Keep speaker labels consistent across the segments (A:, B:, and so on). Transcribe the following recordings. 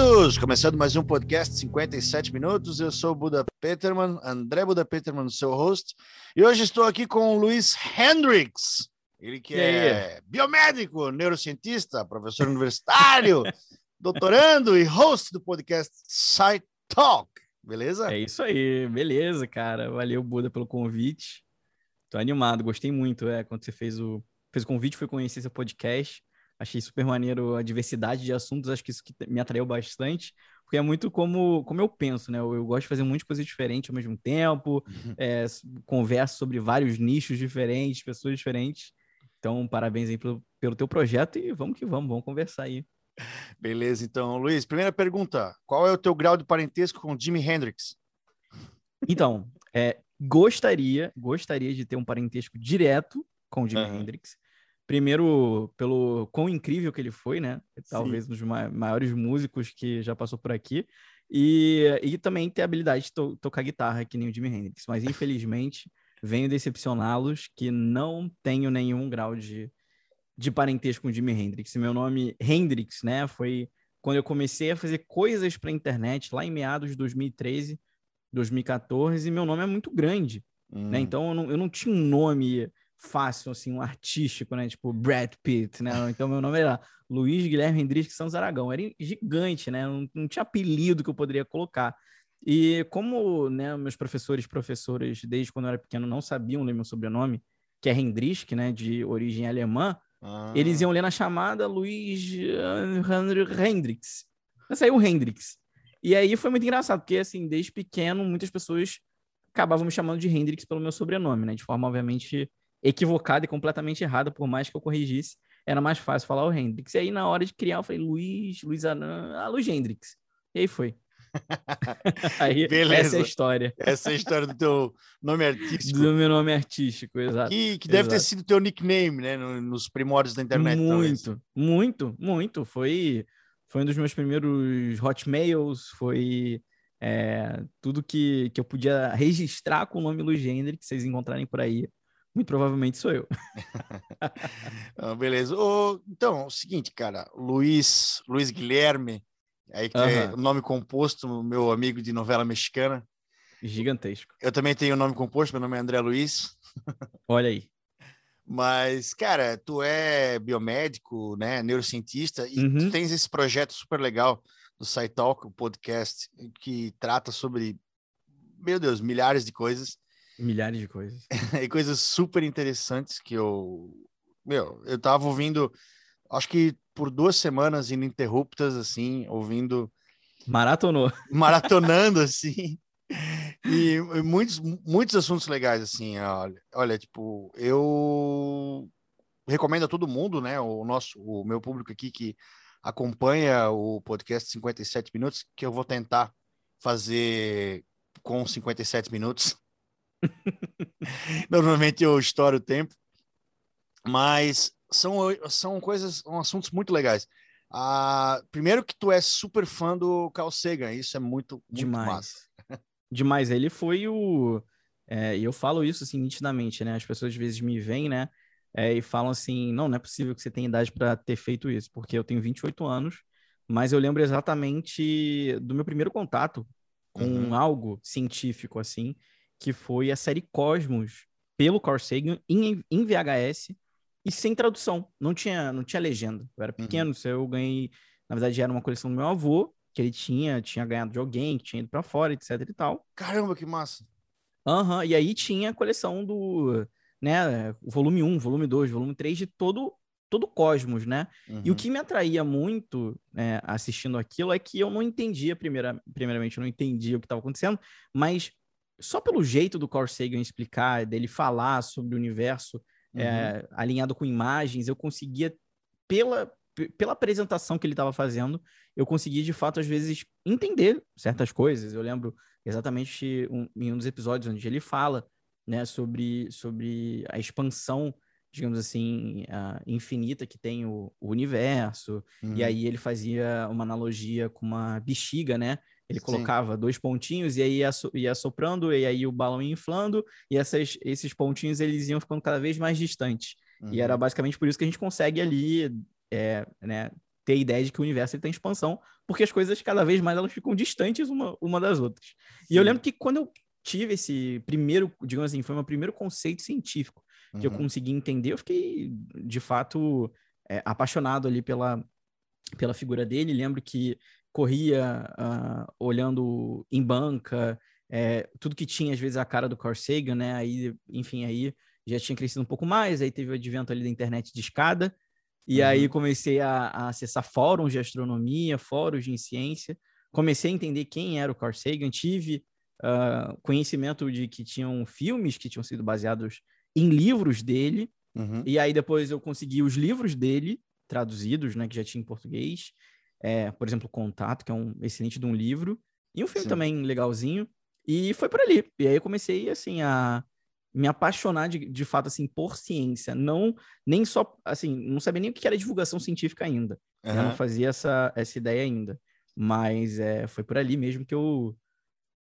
A: Todos! Começando mais um podcast 57 minutos. Eu sou o Buda Peterman, André Buda Peterman, seu host. E hoje estou aqui com o Luiz Hendricks. Ele que é biomédico, neurocientista, professor universitário, doutorando e host do podcast Sci Talk. Beleza?
B: É isso aí, beleza, cara. Valeu, Buda, pelo convite. Tô animado, gostei muito. É, quando você fez o, fez o convite, foi conhecer seu podcast. Achei super maneiro a diversidade de assuntos, acho que isso que me atraiu bastante, porque é muito como, como eu penso, né? Eu, eu gosto de fazer muitas coisas diferentes ao mesmo tempo, uhum. é, converso sobre vários nichos diferentes, pessoas diferentes. Então, parabéns aí pelo, pelo teu projeto e vamos que vamos, vamos conversar aí.
A: Beleza, então, Luiz, primeira pergunta: qual é o teu grau de parentesco com Jimi Hendrix?
B: Então, é, gostaria, gostaria de ter um parentesco direto com Jimi uhum. Hendrix. Primeiro, pelo quão incrível que ele foi, né? Talvez Sim. um dos maiores músicos que já passou por aqui. E, e também ter a habilidade de to tocar guitarra, que nem o Jimi Hendrix. Mas, infelizmente, venho decepcioná-los que não tenho nenhum grau de, de parentesco com o Jimi Hendrix. Meu nome, Hendrix, né? Foi quando eu comecei a fazer coisas para a internet, lá em meados de 2013, 2014. E meu nome é muito grande, né? hum. né? Então, eu não, eu não tinha um nome fácil, assim, um artístico, né? Tipo Brad Pitt, né? Então meu nome era Luiz Guilherme Hendrix Santos Aragão. Era gigante, né? Não, não, tinha apelido que eu poderia colocar. E como né, meus professores e professoras, desde quando eu era pequeno, não sabiam ler meu sobrenome, que é Hendrix, né? De origem alemã, ah. eles iam ler na chamada Luiz Hendrix. Saiu o Hendrix. E aí foi muito engraçado, porque assim, desde pequeno, muitas pessoas acabavam me chamando de Hendrix pelo meu sobrenome, né? De forma, obviamente, equivocada e completamente errada, por mais que eu corrigisse, era mais fácil falar o Hendrix. E aí, na hora de criar, eu falei Luiz, Luiz Anan, ah, Luiz Hendrix. E aí foi. aí, Beleza. essa é a história.
A: Essa é a história do teu nome artístico.
B: Do meu nome artístico, exato.
A: Que, que deve exato. ter sido teu nickname, né? Nos primórdios da internet.
B: Muito,
A: talvez.
B: muito, muito. Foi, foi um dos meus primeiros hotmails, foi é, tudo que, que eu podia registrar com o nome Luiz Hendrix, vocês encontrarem por aí muito provavelmente sou eu.
A: ah, beleza. Então, é o seguinte, cara, Luiz, Luiz Guilherme, aí que é o nome composto, meu amigo de novela mexicana.
B: Gigantesco.
A: Eu também tenho o nome composto, meu nome é André Luiz.
B: Olha aí.
A: Mas, cara, tu é biomédico, né, neurocientista, e uhum. tu tens esse projeto super legal do SciTalk, o podcast, que trata sobre, meu Deus, milhares de coisas.
B: Milhares de coisas.
A: e coisas super interessantes que eu. Meu, eu tava ouvindo, acho que por duas semanas ininterruptas, assim, ouvindo.
B: Maratonou.
A: Maratonando, assim. E, e, muitos, muitos assuntos legais, assim. Olha, olha, tipo, eu recomendo a todo mundo, né? O nosso, o meu público aqui que acompanha o podcast 57 minutos, que eu vou tentar fazer com 57 minutos. Normalmente eu estouro o tempo, mas são, são coisas, são assuntos muito legais. Ah, primeiro que tu é super fã do Carl Sagan, isso é muito, muito
B: Demais.
A: massa.
B: Demais, ele foi o... É, e eu falo isso assim nitidamente, né? As pessoas às vezes me veem, né? É, e falam assim, não, não é possível que você tenha idade para ter feito isso, porque eu tenho 28 anos, mas eu lembro exatamente do meu primeiro contato com uhum. algo científico, assim, que foi a série Cosmos, pelo Carl Sagan, em, em VHS e sem tradução. Não tinha, não tinha legenda. Eu era pequeno, uhum. eu ganhei. Na verdade, era uma coleção do meu avô, que ele tinha, tinha ganhado de alguém, que tinha ido para fora, etc e tal.
A: Caramba, que massa!
B: Aham, uhum, e aí tinha a coleção do, né, volume 1, volume 2, volume 3 de todo todo o cosmos, né? Uhum. E o uhum. que me atraía muito né, assistindo aquilo é que eu não entendia, primeira, primeiramente, eu não entendia o que estava acontecendo, mas só pelo jeito do Carl Sagan explicar, dele falar sobre o universo uhum. é, alinhado com imagens, eu conseguia, pela, pela apresentação que ele estava fazendo, eu consegui, de fato, às vezes, entender certas coisas. Eu lembro exatamente um, em um dos episódios onde ele fala né, sobre, sobre a expansão, digamos assim, uh, infinita que tem o, o universo. Uhum. E aí ele fazia uma analogia com uma bexiga, né? Ele Sim. colocava dois pontinhos e aí ia, ia soprando, e aí o balão ia inflando, e essas, esses pontinhos eles iam ficando cada vez mais distantes. Uhum. E era uhum. basicamente por isso que a gente consegue ali é, né, ter a ideia de que o universo tem expansão, porque as coisas cada vez mais elas ficam distantes uma, uma das outras. Sim. E eu lembro que quando eu tive esse primeiro, digamos assim, foi meu primeiro conceito científico que uhum. eu consegui entender, eu fiquei de fato é, apaixonado ali pela, pela figura dele. Lembro que corria uh, olhando em banca, é, tudo que tinha às vezes a cara do Carl Sagan, né? Aí, enfim, aí já tinha crescido um pouco mais, aí teve o advento ali da internet de escada, e uhum. aí comecei a, a, acessar fóruns de astronomia, fóruns de ciência, comecei a entender quem era o Carl Sagan, tive uh, conhecimento de que tinham filmes que tinham sido baseados em livros dele, uhum. e aí depois eu consegui os livros dele traduzidos, né, que já tinha em português, é, por exemplo, Contato, que é um excelente de um livro, e um filme Sim. também legalzinho, e foi por ali. E aí eu comecei, assim, a me apaixonar de, de fato assim por ciência, não nem só assim, não sabia nem o que era divulgação científica ainda. Uhum. Não fazia essa, essa ideia ainda, mas é, foi por ali mesmo que eu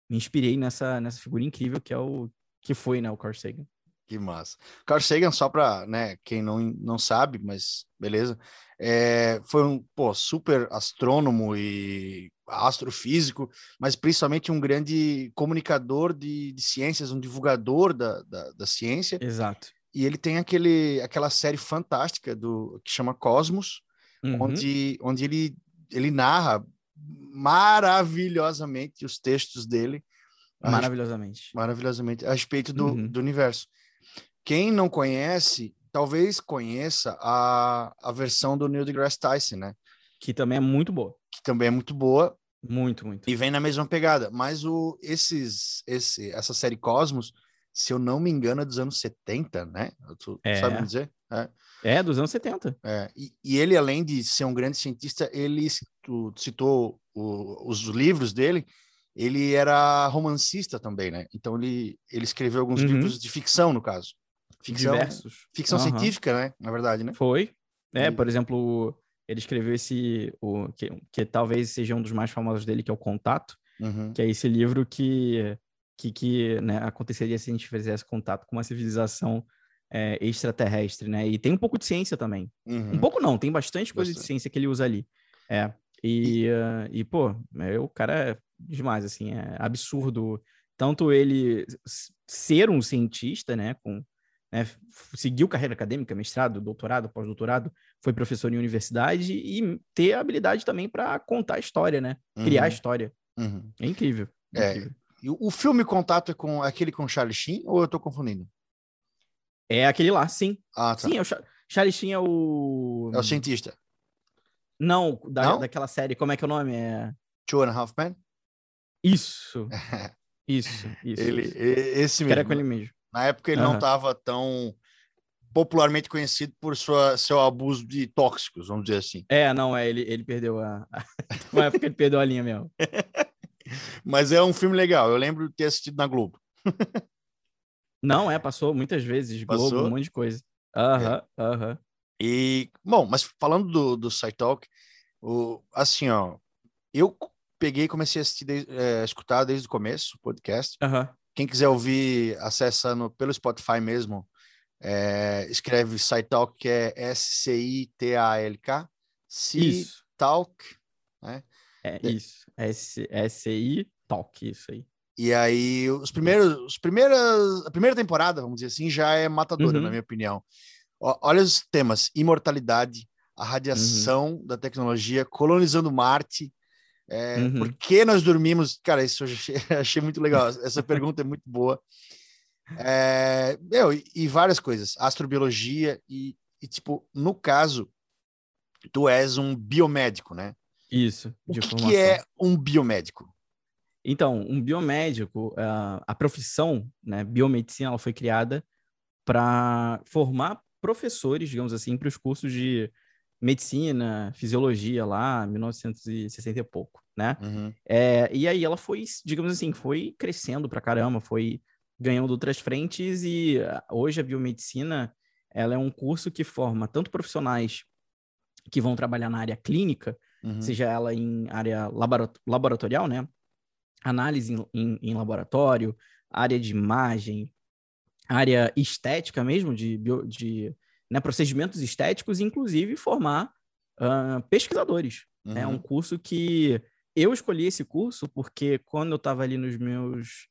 B: me inspirei nessa nessa figura incrível que é o que foi, né, o Carl Sagan.
A: Que massa. Carl Sagan, só para né, quem não, não sabe, mas beleza, é, foi um pô, super astrônomo e astrofísico, mas principalmente um grande comunicador de, de ciências, um divulgador da, da, da, ciência.
B: Exato.
A: E ele tem aquele, aquela série fantástica do que chama Cosmos, uhum. onde, onde ele, ele narra maravilhosamente os textos dele.
B: Maravilhosamente.
A: A, maravilhosamente, a respeito do, uhum. do universo. Quem não conhece, talvez conheça a, a versão do Neil deGrasse Tyson, né?
B: Que também é muito boa.
A: Que também é muito boa.
B: Muito, muito.
A: E vem na mesma pegada. Mas o, esses, esse, essa série Cosmos, se eu não me engano, é dos anos 70, né? Tu,
B: é.
A: sabe me dizer?
B: É. é, dos anos 70.
A: É. E, e, ele, além de ser um grande cientista, ele tu citou o, os livros dele, ele era romancista também, né? Então ele, ele escreveu alguns uhum. livros de ficção, no caso. Ficção,
B: Diversos.
A: Ficção uhum. científica, né? Na verdade, né?
B: Foi. É, e... por exemplo, ele escreveu esse, o, que, que talvez seja um dos mais famosos dele, que é o Contato, uhum. que é esse livro que, que, que né, aconteceria se a gente fizesse contato com uma civilização é, extraterrestre, né? E tem um pouco de ciência também. Uhum. Um pouco não, tem bastante coisa bastante. de ciência que ele usa ali. É. E, e... Uh, e pô, é, o cara é demais, assim, é absurdo. Tanto ele ser um cientista, né, com né, seguiu carreira acadêmica, mestrado, doutorado, pós-doutorado, foi professor em universidade e ter a habilidade também para contar a história, né? Criar uhum. história. Uhum. É incrível.
A: É,
B: incrível.
A: E o filme Contato é com aquele com Charlie Sheen ou eu estou confundindo?
B: É aquele lá, sim.
A: Ah, tá.
B: Sim, é o Charlie Sheen é o...
A: É o cientista.
B: Não, da, Não? daquela série, como é que é o nome? É...
A: Two and a Half Men?
B: Isso. isso, isso.
A: Ele,
B: isso.
A: Esse mesmo.
B: Que era com ele mesmo.
A: Na época ele uhum. não estava tão popularmente conhecido por sua, seu abuso de tóxicos, vamos dizer assim.
B: É, não, é, ele, ele perdeu a. Na época ele perdeu a linha mesmo.
A: Mas é um filme legal, eu lembro de ter assistido na Globo.
B: não, é, passou muitas vezes, Globo, passou? um monte de coisa. Aham, uhum, aham. Uhum.
A: E, bom, mas falando do, do SciTalk, o, assim, ó, eu peguei e comecei a assistir, é, escutar desde o começo o podcast.
B: Uhum.
A: Quem quiser ouvir, acessando pelo Spotify mesmo, é, escreve SciTalk, que é S-C-I-T-A-L-K.
B: C-Talk.
A: Né?
B: É isso. S-I Talk, isso aí.
A: E aí, os primeiros, os primeiras, a primeira temporada, vamos dizer assim, já é matadora, uhum. na minha opinião. olha os temas: imortalidade, a radiação uhum. da tecnologia, colonizando Marte, é, uhum. Por que nós dormimos? Cara, isso eu achei, achei muito legal. Essa pergunta é muito boa. É, meu, e, e, várias coisas, astrobiologia e, e, tipo, no caso, tu és um biomédico, né?
B: Isso.
A: O que, que, é um biomédico?
B: Então, um biomédico, a, a profissão, né, biomedicina, ela foi criada para formar professores, digamos assim, para os cursos de medicina, fisiologia lá, 1960 e pouco, né? Uhum. É, e aí ela foi, digamos assim, foi crescendo pra caramba, foi ganhando outras frentes e ah, hoje a biomedicina, ela é um curso que forma tanto profissionais que vão trabalhar na área clínica, uhum. seja ela em área laboratorial, né? Análise em, em, em laboratório, área de imagem, área estética mesmo, de, bio, de né, procedimentos estéticos, inclusive formar uh, pesquisadores. Uhum. É um curso que eu escolhi esse curso porque quando eu estava ali nos meus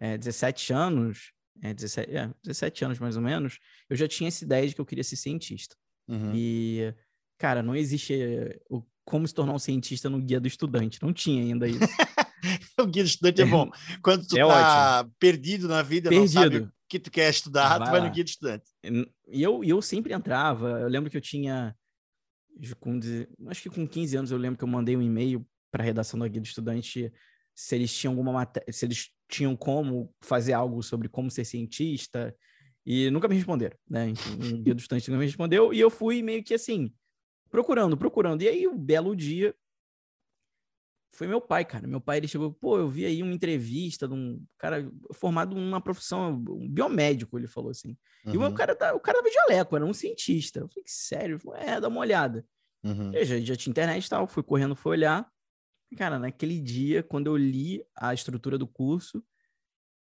B: é, 17 anos, é, 17, é, 17 anos mais ou menos, eu já tinha essa ideia de que eu queria ser cientista. Uhum. E, cara, não existe eh, o, como se tornar um cientista no guia do estudante. Não tinha ainda isso.
A: o guia do estudante é bom. Quando tu é tá ótimo. perdido na vida, perdido. não sabe que tu quer estudar, vai tu vai lá. no guia de estudante.
B: E eu, eu sempre entrava, eu lembro que eu tinha, com, acho que com 15 anos, eu lembro que eu mandei um e-mail para a redação do guia de estudante se eles tinham alguma matéria, se eles tinham como fazer algo sobre como ser cientista, e nunca me responderam, né? O guia do estudante nunca me respondeu, e eu fui meio que assim, procurando, procurando. E aí, um belo dia, foi meu pai, cara. Meu pai, ele chegou, pô, eu vi aí uma entrevista de um cara formado numa profissão, um biomédico, ele falou assim. Uhum. E o cara, tá, o cara tava de jaleco, era um cientista. Eu falei, sério? Falei, é, dá uma olhada. Uhum. Eu já, já tinha internet e tal, fui correndo, fui olhar. Cara, naquele dia, quando eu li a estrutura do curso,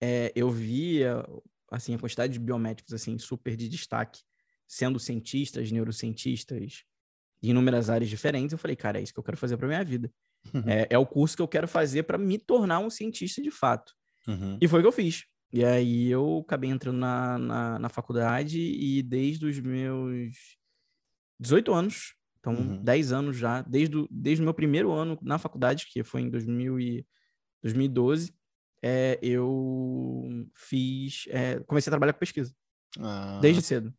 B: é, eu via, assim, a quantidade de biomédicos, assim, super de destaque, sendo cientistas, neurocientistas, em inúmeras áreas diferentes. Eu falei, cara, é isso que eu quero fazer para minha vida. Uhum. É, é, o curso que eu quero fazer para me tornar um cientista de fato. Uhum. E foi o que eu fiz. E aí eu acabei entrando na, na, na, faculdade e desde os meus 18 anos, então uhum. 10 anos já, desde, o, desde o meu primeiro ano na faculdade, que foi em 2000 e, 2012, é, eu fiz, é, comecei a trabalhar com pesquisa. Ah. Desde cedo.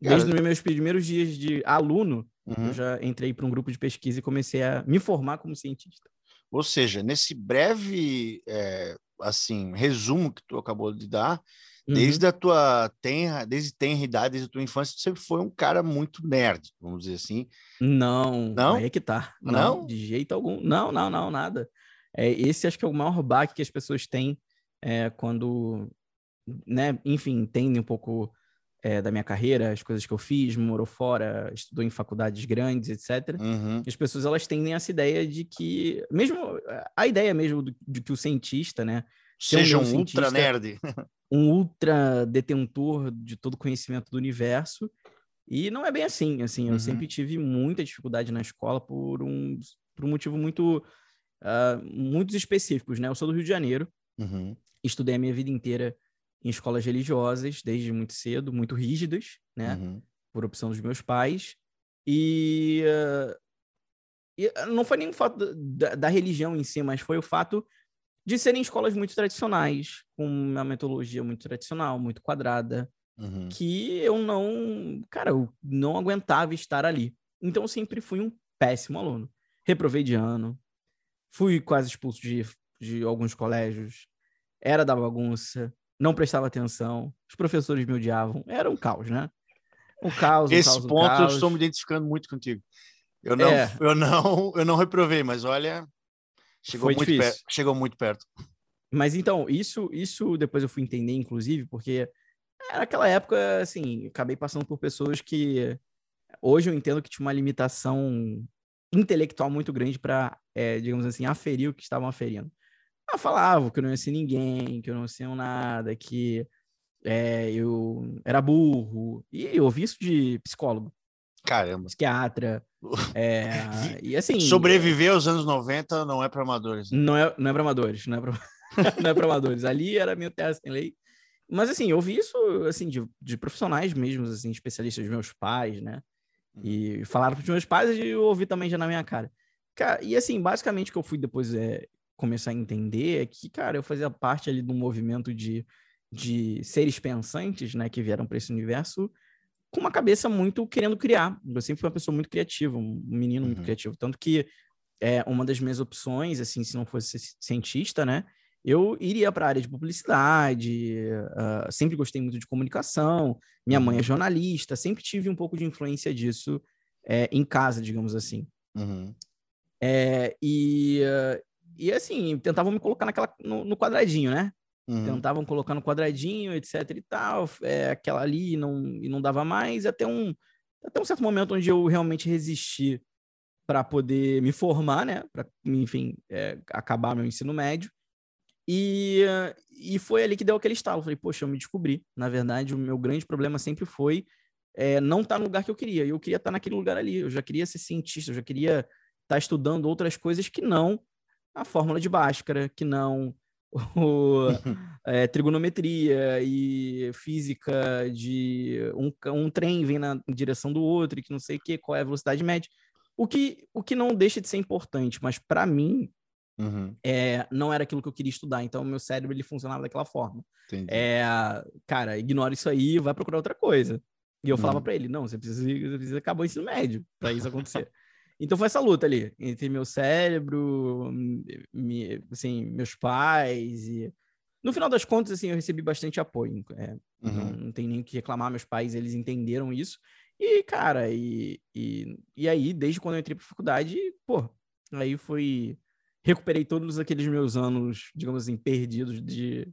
B: Desde os meus primeiros dias de aluno, Uhum. Eu já entrei para um grupo de pesquisa e comecei a me formar como cientista.
A: Ou seja, nesse breve é, assim resumo que tu acabou de dar, uhum. desde a tua tenra, desde tenra idade, desde a tua infância, tu sempre foi um cara muito nerd, vamos dizer assim.
B: Não, não, aí é que tá. Não, não? de jeito algum. Não, não, não, nada. É, esse acho que é o maior baque que as pessoas têm é, quando, né, enfim, entendem um pouco é, da minha carreira, as coisas que eu fiz, morou fora, estudou em faculdades grandes, etc. Uhum. As pessoas elas têm essa ideia de que, mesmo a ideia mesmo do, de que o cientista, né,
A: seja um, um ultra nerd,
B: um ultra detentor de todo o conhecimento do universo. E não é bem assim, assim, eu uhum. sempre tive muita dificuldade na escola por um, por um motivo muito uh, muitos específicos, né? Eu sou do Rio de Janeiro, uhum. estudei a minha vida inteira em escolas religiosas desde muito cedo, muito rígidas, né? Uhum. Por opção dos meus pais. E, uh, e não foi nem o fato da, da, religião em si, mas foi o fato de serem escolas muito tradicionais, com uma metodologia muito tradicional, muito quadrada, uhum. que eu não, cara, eu não aguentava estar ali. Então eu sempre fui um péssimo aluno. Reprovei de ano, fui quase expulso de, de alguns colégios, era da bagunça, não prestava atenção, os professores me odiavam, era um caos, né?
A: O caos, Esse caos, ponto caos. eu estou me identificando muito contigo. Eu não, é. eu não, eu não reprovei, mas olha, chegou muito, perto, chegou muito perto.
B: Mas então, isso, isso depois eu fui entender, inclusive, porque naquela época, assim, acabei passando por pessoas que hoje eu entendo que tinha uma limitação intelectual muito grande para, é, digamos assim, aferir o que estavam aferindo. Eu falava que eu não ia ser ninguém, que eu não sei nada, que é, eu era burro. E eu ouvi isso de psicólogo.
A: Caramba.
B: Psiquiatra. É, e assim.
A: Sobreviver aos anos 90 não é para amadores.
B: Né? Não é, não é para amadores, não é para não é para amadores. Ali era meu terra sem lei. Mas assim, eu ouvi isso assim de, de profissionais mesmo, assim, especialistas dos meus pais, né? E falaram para os meus pais e eu ouvi também já na minha cara. cara. E assim, basicamente o que eu fui depois é, começar a entender é que, cara, eu fazia parte ali de um movimento de, de seres pensantes, né, que vieram para esse universo com uma cabeça muito querendo criar. Eu sempre fui uma pessoa muito criativa, um menino uhum. muito criativo. Tanto que é, uma das minhas opções, assim, se não fosse cientista, né, eu iria para a área de publicidade, uh, sempre gostei muito de comunicação, minha mãe é uhum. jornalista, sempre tive um pouco de influência disso é, em casa, digamos assim. Uhum. É, e, e assim, tentavam me colocar naquela, no, no quadradinho, né? Uhum. Tentavam colocar no quadradinho, etc e tal, é, aquela ali não, e não dava mais, até um, até um certo momento onde eu realmente resisti para poder me formar, né? Para, enfim, é, acabar meu ensino médio. E, e foi ali que deu aquele estalo. Falei, poxa, eu me descobri. Na verdade, o meu grande problema sempre foi é, não estar tá no lugar que eu queria. Eu queria estar tá naquele lugar ali. Eu já queria ser cientista, eu já queria estar tá estudando outras coisas que não a fórmula de Bhaskara, que não o, é, trigonometria e física de um, um trem vem na direção do outro e que não sei o que, qual é a velocidade média. O que, o que não deixa de ser importante, mas para mim uhum. é, não era aquilo que eu queria estudar. Então, meu cérebro ele funcionava daquela forma. É, cara, ignora isso aí, vai procurar outra coisa. E eu uhum. falava para ele: não, você precisa, você precisa acabar o ensino médio para isso acontecer. Então foi essa luta ali entre meu cérebro, me, assim, meus pais e no final das contas assim eu recebi bastante apoio. É, uhum. não, não, tem nem o que reclamar, meus pais eles entenderam isso e cara e, e, e aí desde quando eu entrei para faculdade, pô, aí foi recuperei todos aqueles meus anos, digamos assim, perdidos de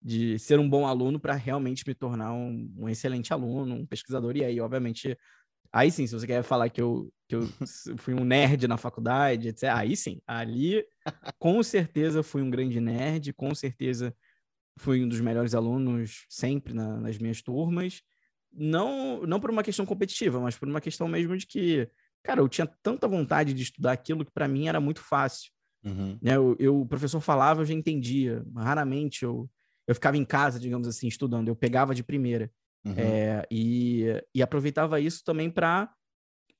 B: de ser um bom aluno para realmente me tornar um, um excelente aluno, um pesquisador e aí obviamente Aí sim, se você quer falar que eu, que eu fui um nerd na faculdade, etc. Aí sim, ali com certeza fui um grande nerd, com certeza fui um dos melhores alunos sempre na, nas minhas turmas. Não, não por uma questão competitiva, mas por uma questão mesmo de que, cara, eu tinha tanta vontade de estudar aquilo que para mim era muito fácil. Uhum. Né? Eu, eu, o professor falava, eu já entendia. Raramente eu, eu ficava em casa, digamos assim, estudando. Eu pegava de primeira. Uhum. É, e, e aproveitava isso também para,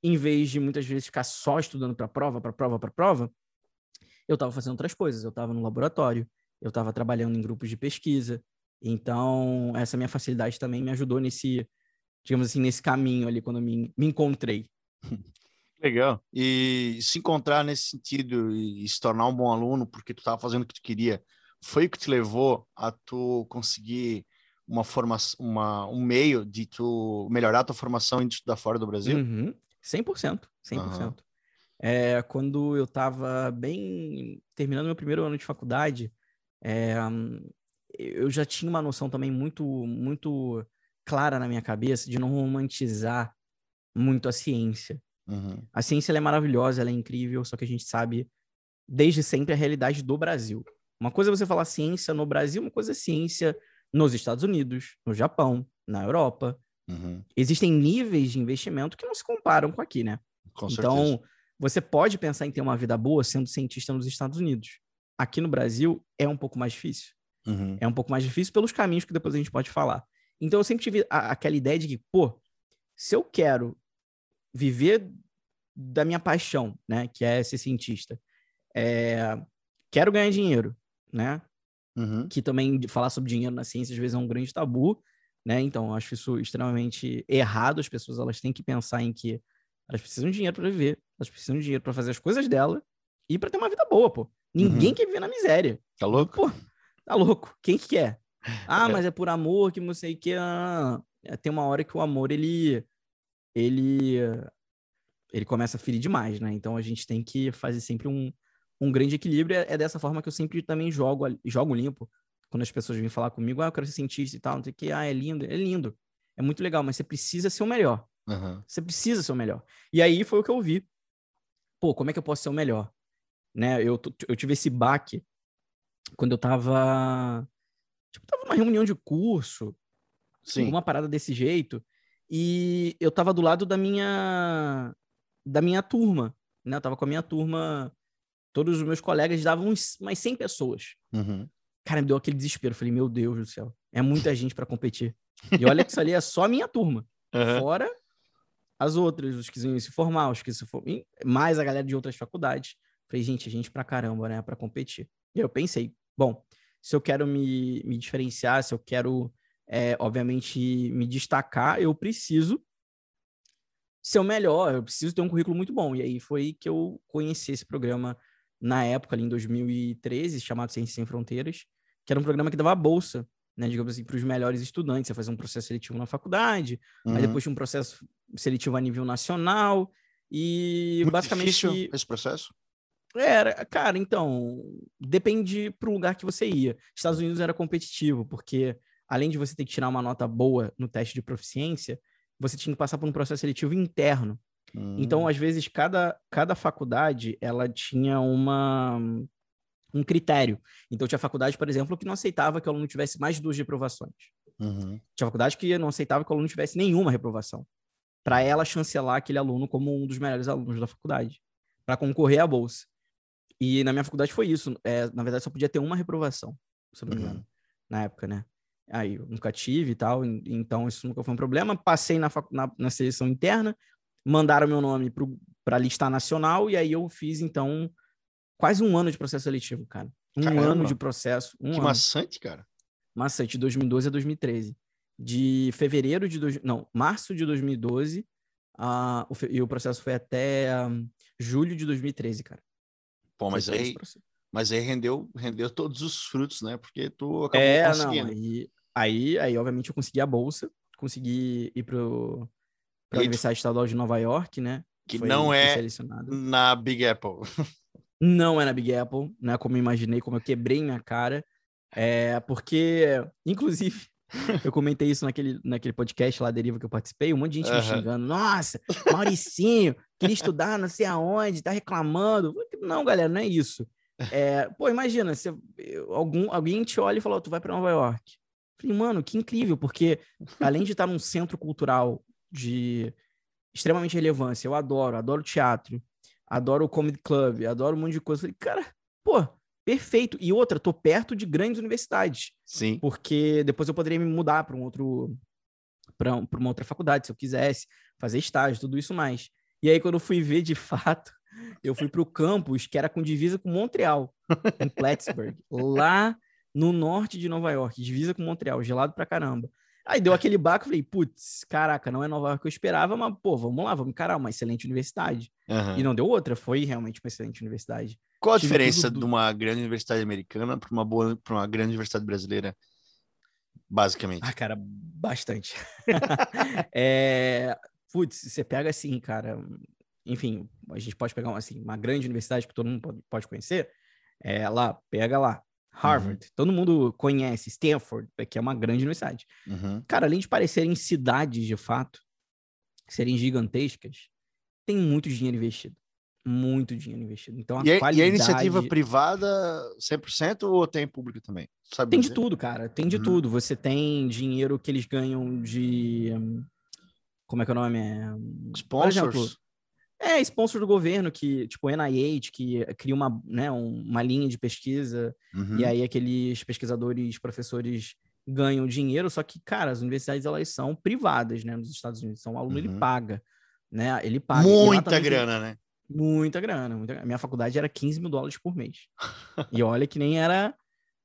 B: em vez de muitas vezes ficar só estudando para prova, para prova, para prova, eu estava fazendo outras coisas. Eu estava no laboratório, eu estava trabalhando em grupos de pesquisa. Então, essa minha facilidade também me ajudou nesse, digamos assim, nesse caminho ali, quando me, me encontrei.
A: Legal. E se encontrar nesse sentido e se tornar um bom aluno porque tu estava fazendo o que tu queria, foi o que te levou a tu conseguir uma formação, uma, um meio de tu melhorar a tua formação e de estudar fora do Brasil?
B: Uhum. 100%, 100%. Uhum. É, quando eu estava bem terminando meu primeiro ano de faculdade, é, eu já tinha uma noção também muito, muito clara na minha cabeça de não romantizar muito a ciência. Uhum. A ciência é maravilhosa, ela é incrível, só que a gente sabe desde sempre a realidade do Brasil. Uma coisa é você falar ciência no Brasil, uma coisa é ciência nos Estados Unidos, no Japão, na Europa. Uhum. Existem níveis de investimento que não se comparam com aqui, né? Com então, certeza. você pode pensar em ter uma vida boa sendo cientista nos Estados Unidos. Aqui no Brasil é um pouco mais difícil. Uhum. É um pouco mais difícil pelos caminhos que depois a gente pode falar. Então, eu sempre tive a, aquela ideia de que, pô, se eu quero viver da minha paixão, né, que é ser cientista, é, quero ganhar dinheiro, né? Uhum. que também falar sobre dinheiro na ciência às vezes é um grande tabu, né? Então, acho isso extremamente errado. As pessoas elas têm que pensar em que elas precisam de dinheiro para viver, elas precisam de dinheiro para fazer as coisas dela e para ter uma vida boa, pô. Ninguém uhum. quer viver na miséria.
A: Tá louco?
B: Pô, tá louco. Quem que quer? Ah, é. mas é por amor que não sei o que. Ah, tem uma hora que o amor ele ele ele começa a ferir demais, né? Então a gente tem que fazer sempre um, um grande equilíbrio. É, é, dessa forma que eu sempre também jogo, jogo limpo. Quando as pessoas vêm falar comigo, ah, eu quero ser cientista e tal, não sei o que, ah, é lindo, é lindo. É muito legal, mas você precisa ser o melhor. Uhum. Você precisa ser o melhor. E aí foi o que eu vi. Pô, como é que eu posso ser o melhor? Né? Eu, eu tive esse baque quando eu tava. Tipo, tava numa reunião de curso, Sim. uma parada desse jeito, e eu tava do lado da minha da minha turma, né? Eu tava com a minha turma todos os meus colegas davam uns, umas 100 pessoas. Uhum. Cara, me deu aquele desespero. Falei, meu Deus do céu, é muita gente para competir. E olha que isso ali é só a minha turma. Uhum. Fora as outras, os que iam se formar, os que se for... mais a galera de outras faculdades. Falei, gente, a gente pra caramba, né, para competir. E eu pensei, bom, se eu quero me, me diferenciar, se eu quero, é, obviamente, me destacar, eu preciso ser o melhor, eu preciso ter um currículo muito bom. E aí foi que eu conheci esse programa na época, ali em 2013, chamado Ciências Sem Fronteiras, que era um programa que dava bolsa né, digamos assim, para os melhores estudantes. Você fazia um processo seletivo na faculdade, uhum. aí depois tinha um processo seletivo a nível nacional, e
A: Muito
B: basicamente.
A: Difícil esse processo?
B: Era, cara, então, depende pro lugar que você ia. Estados Unidos era competitivo, porque além de você ter que tirar uma nota boa no teste de proficiência, você tinha que passar por um processo seletivo interno. Hum. Então, às vezes, cada, cada faculdade, ela tinha uma um critério. Então, tinha faculdade, por exemplo, que não aceitava que o aluno tivesse mais de duas reprovações. Uhum. Tinha faculdade que não aceitava que o aluno tivesse nenhuma reprovação. Para ela chancelar aquele aluno como um dos melhores alunos da faculdade, para concorrer à bolsa. E na minha faculdade foi isso. É, na verdade, só podia ter uma reprovação, se não me engano, uhum. na época, né? Aí eu nunca tive e tal, então isso nunca foi um problema. Passei na, na, na seleção interna, mandaram meu nome para a lista nacional, e aí eu fiz, então, quase um ano de processo seletivo, cara. Um Caramba. ano de processo. Um
A: que
B: ano.
A: maçante, cara.
B: Maçante, de 2012 a 2013. De fevereiro de... Do... Não, março de 2012, uh, o fe... e o processo foi até um, julho de 2013, cara.
A: Pô, mas aí, mas aí rendeu, rendeu todos os frutos, né? Porque tu acabou
B: é,
A: conseguindo.
B: Não, aí, aí, aí, obviamente, eu consegui a bolsa, consegui ir pro, pra Universidade Estadual de Nova York, né?
A: Que Foi não é na Big Apple.
B: Não é na Big Apple, né? Como eu imaginei, como eu quebrei minha cara. É, porque, inclusive, eu comentei isso naquele, naquele podcast lá, Deriva, que eu participei, um monte de gente uhum. me xingando. Nossa, Mauricinho, queria estudar não sei aonde, tá reclamando. Não, galera, não é isso. É, pô, imagina, se algum, alguém te olha e fala, oh, tu vai para Nova York. Falei, mano, que incrível, porque além de estar num centro cultural de extremamente relevância, eu adoro, adoro teatro, adoro o comedy club, adoro um monte de coisa. Falei, cara, pô, perfeito. E outra, tô perto de grandes universidades.
A: Sim.
B: Porque depois eu poderia me mudar para um outro para uma outra faculdade, se eu quisesse, fazer estágio, tudo isso mais. E aí quando eu fui ver de fato, eu fui para o campus que era com divisa com Montreal, em Plattsburgh, lá no norte de Nova York, divisa com Montreal, gelado pra caramba. Aí deu aquele baco, falei, putz, caraca, não é Nova York que eu esperava, mas, pô, vamos lá, vamos encarar uma excelente universidade. Uhum. E não deu outra, foi realmente uma excelente universidade.
A: Qual a Tive diferença de uma grande universidade americana para uma boa, para uma grande universidade brasileira? Basicamente.
B: Ah, cara, bastante. é, putz, você pega assim, cara, enfim, a gente pode pegar uma, assim, uma grande universidade que todo mundo pode conhecer, é, lá, pega lá, Harvard, uhum. todo mundo conhece, Stanford, que é uma grande universidade. Uhum. Cara, além de parecerem cidades de fato, serem gigantescas, tem muito dinheiro investido. Muito dinheiro investido. Então, a
A: e,
B: qualidade...
A: e a iniciativa privada 100% ou tem pública também?
B: Sabe tem dizer? de tudo, cara. Tem de uhum. tudo. Você tem dinheiro que eles ganham de. Como é que é o nome?
A: Sponsors? Por exemplo,
B: é, sponsor do governo, que, tipo, NIH, que cria uma, né, uma linha de pesquisa, uhum. e aí aqueles pesquisadores, professores ganham dinheiro, só que, cara, as universidades, elas são privadas, né, nos Estados Unidos, então o aluno, uhum. ele paga, né, ele paga.
A: Muita grana, né?
B: Muita grana, muita... minha faculdade era 15 mil dólares por mês, e olha que nem era,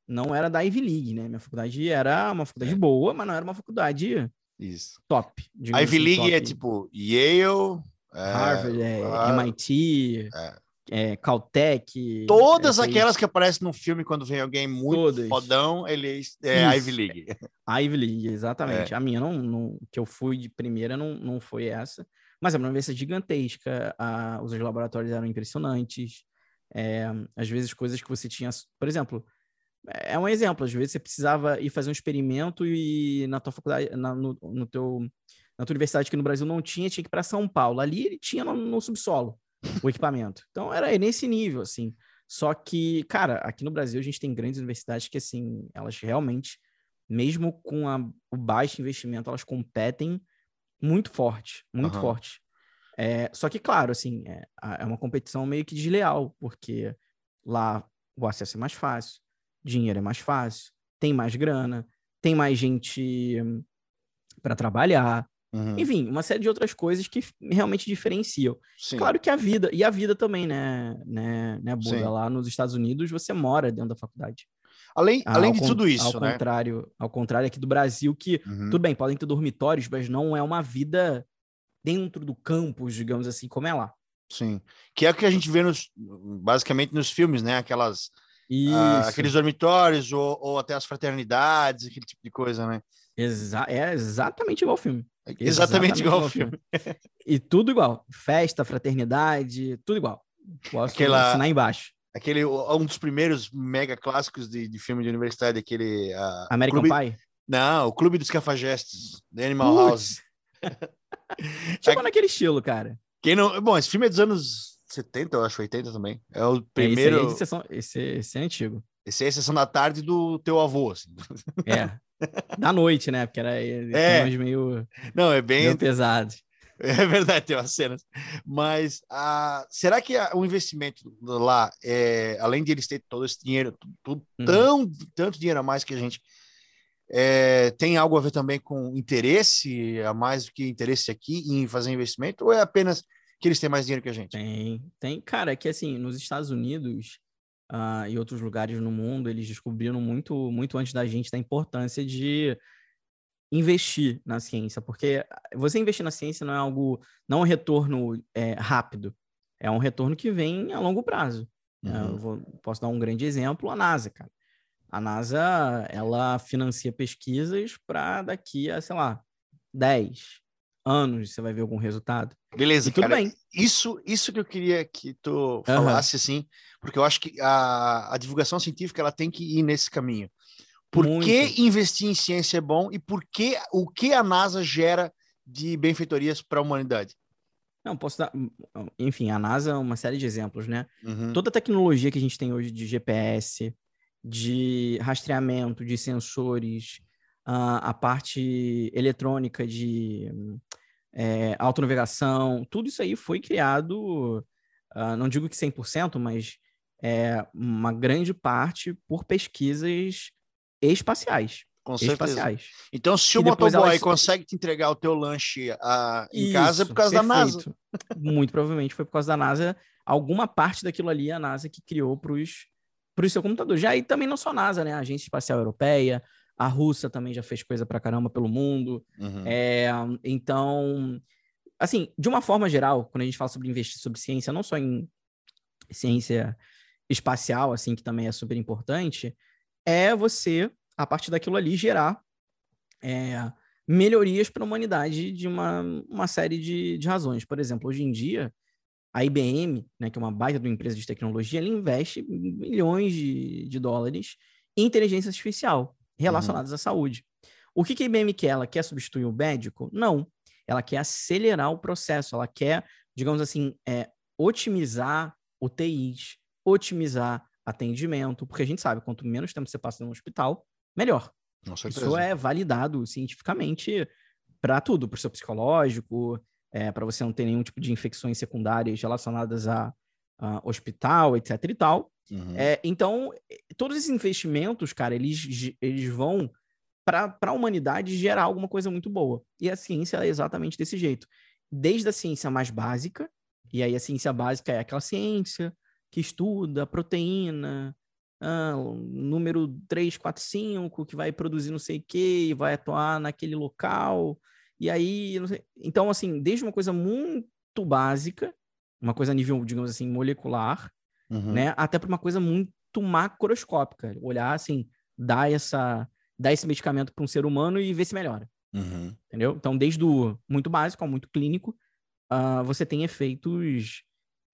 B: não era da Ivy League, né, minha faculdade era uma faculdade é. boa, mas não era uma faculdade...
A: Isso.
B: Top.
A: A Ivy assim, League é top. é tipo Yale,
B: Harvard, é, é MIT, é. é. Caltech.
A: Todas aquelas que aparecem no filme quando vem alguém muito Todas. fodão, ele é Ivy League.
B: Ivy League, exatamente. É. A minha não, não, que eu fui de primeira não, não foi essa, mas é uma universidade gigantesca, a, os laboratórios eram impressionantes, é, às vezes coisas que você tinha, por exemplo, é um exemplo, às vezes você precisava ir fazer um experimento e na tua faculdade, na, no, no teu na tua universidade que no Brasil não tinha, tinha que ir para São Paulo. Ali ele tinha no, no subsolo o equipamento. Então era nesse nível, assim. Só que, cara, aqui no Brasil a gente tem grandes universidades que, assim, elas realmente, mesmo com a, o baixo investimento, elas competem muito forte, muito uhum. forte. É, só que, claro, assim, é, é uma competição meio que desleal, porque lá o acesso é mais fácil, dinheiro é mais fácil, tem mais grana, tem mais gente para trabalhar, Uhum. Enfim, uma série de outras coisas que realmente diferenciam. Sim. Claro que a vida, e a vida também, né, né, né Buda? Lá nos Estados Unidos, você mora dentro da faculdade.
A: Além, ah, além de tudo isso,
B: ao né? Contrário, ao contrário aqui do Brasil, que, uhum. tudo bem, podem ter dormitórios, mas não é uma vida dentro do campus, digamos assim, como é lá.
A: Sim. Que é o que a gente vê nos, basicamente nos filmes, né? Aquelas ah, aqueles dormitórios ou, ou, até as fraternidades, aquele tipo de coisa, né?
B: Exa é exatamente igual ao filme.
A: Exatamente, exatamente igual ao filme.
B: filme. e tudo igual. Festa, fraternidade, tudo igual. Posso Aquela... assinar embaixo.
A: Aquele, um dos primeiros mega clássicos de, de filme de universidade, aquele...
B: Uh, American Clube... Pie?
A: Não, o Clube dos Cafajestes, The Animal House.
B: tipo é... naquele estilo, cara.
A: Quem não... Bom, esse filme é dos anos 70, eu acho, 80 também. É o primeiro...
B: É, esse, é esse, esse é antigo.
A: Esse é a sessão da tarde do teu avô, assim.
B: É. Da noite, né? Porque era é. meio...
A: Não, é bem...
B: Meio pesado.
A: É verdade, tem umas cenas. Mas uh, será que a, o investimento lá, é, além de eles terem todo esse dinheiro, tudo, uhum. tão, tanto dinheiro a mais que a gente, é, tem algo a ver também com interesse, a mais do que interesse aqui em fazer investimento, ou é apenas que eles têm mais dinheiro que a gente?
B: Tem, tem. Cara, é que assim, nos Estados Unidos uh, e outros lugares no mundo, eles descobriram muito, muito antes da gente da importância de investir na ciência, porque você investir na ciência não é algo, não é um retorno é, rápido, é um retorno que vem a longo prazo. Né? Uhum. Vou, posso dar um grande exemplo, a NASA, cara. A NASA, ela financia pesquisas para daqui a, sei lá, 10 anos você vai ver algum resultado.
A: Beleza, e tudo cara, bem. Isso, isso que eu queria que tu falasse, uhum. assim, porque eu acho que a, a divulgação científica ela tem que ir nesse caminho. Por Muito. que investir em ciência é bom e por que o que a NASA gera de benfeitorias para a humanidade?
B: Não, posso dar. Enfim, a NASA é uma série de exemplos, né? Uhum. Toda a tecnologia que a gente tem hoje de GPS, de rastreamento, de sensores, uh, a parte eletrônica de é, autonavegação, tudo isso aí foi criado, uh, não digo que 100%, mas é, uma grande parte por pesquisas espaciais.
A: Com certeza. Espaciais. Então, se e o motoboy elas... consegue te entregar o teu lanche uh, em Isso, casa, é por causa perfeito. da NASA.
B: Muito provavelmente foi por causa da NASA. Alguma parte daquilo ali é a NASA que criou para o seu computador. Já aí também não só a NASA, né? A Agência Espacial Europeia, a Rússia também já fez coisa para caramba pelo mundo. Uhum. É, então, assim, de uma forma geral, quando a gente fala sobre investir sobre ciência, não só em ciência espacial, assim, que também é super importante, é você, a partir daquilo ali, gerar é, melhorias para a humanidade de uma, uma série de, de razões. Por exemplo, hoje em dia, a IBM, né, que é uma baita de uma empresa de tecnologia, ela investe milhões de, de dólares em inteligência artificial relacionadas uhum. à saúde. O que, que a IBM quer? Ela quer substituir o médico? Não. Ela quer acelerar o processo, ela quer, digamos assim, é, otimizar UTIs, otimizar atendimento, porque a gente sabe, quanto menos tempo você passa no hospital, melhor. Isso é validado cientificamente para tudo, para o seu psicológico, é, para você não ter nenhum tipo de infecções secundárias relacionadas a, a hospital, etc e tal. Uhum. É, então, todos esses investimentos, cara, eles, eles vão para a humanidade gerar alguma coisa muito boa. E a ciência é exatamente desse jeito. Desde a ciência mais básica, e aí a ciência básica é aquela ciência que estuda proteína, ah, número 345, que vai produzir não sei o que, e vai atuar naquele local. E aí, então, assim, desde uma coisa muito básica, uma coisa a nível, digamos assim, molecular, uhum. né, até para uma coisa muito macroscópica. Olhar, assim, dar, essa, dar esse medicamento para um ser humano e ver se melhora. Uhum. Entendeu? Então, desde o muito básico ao muito clínico, uh, você tem efeitos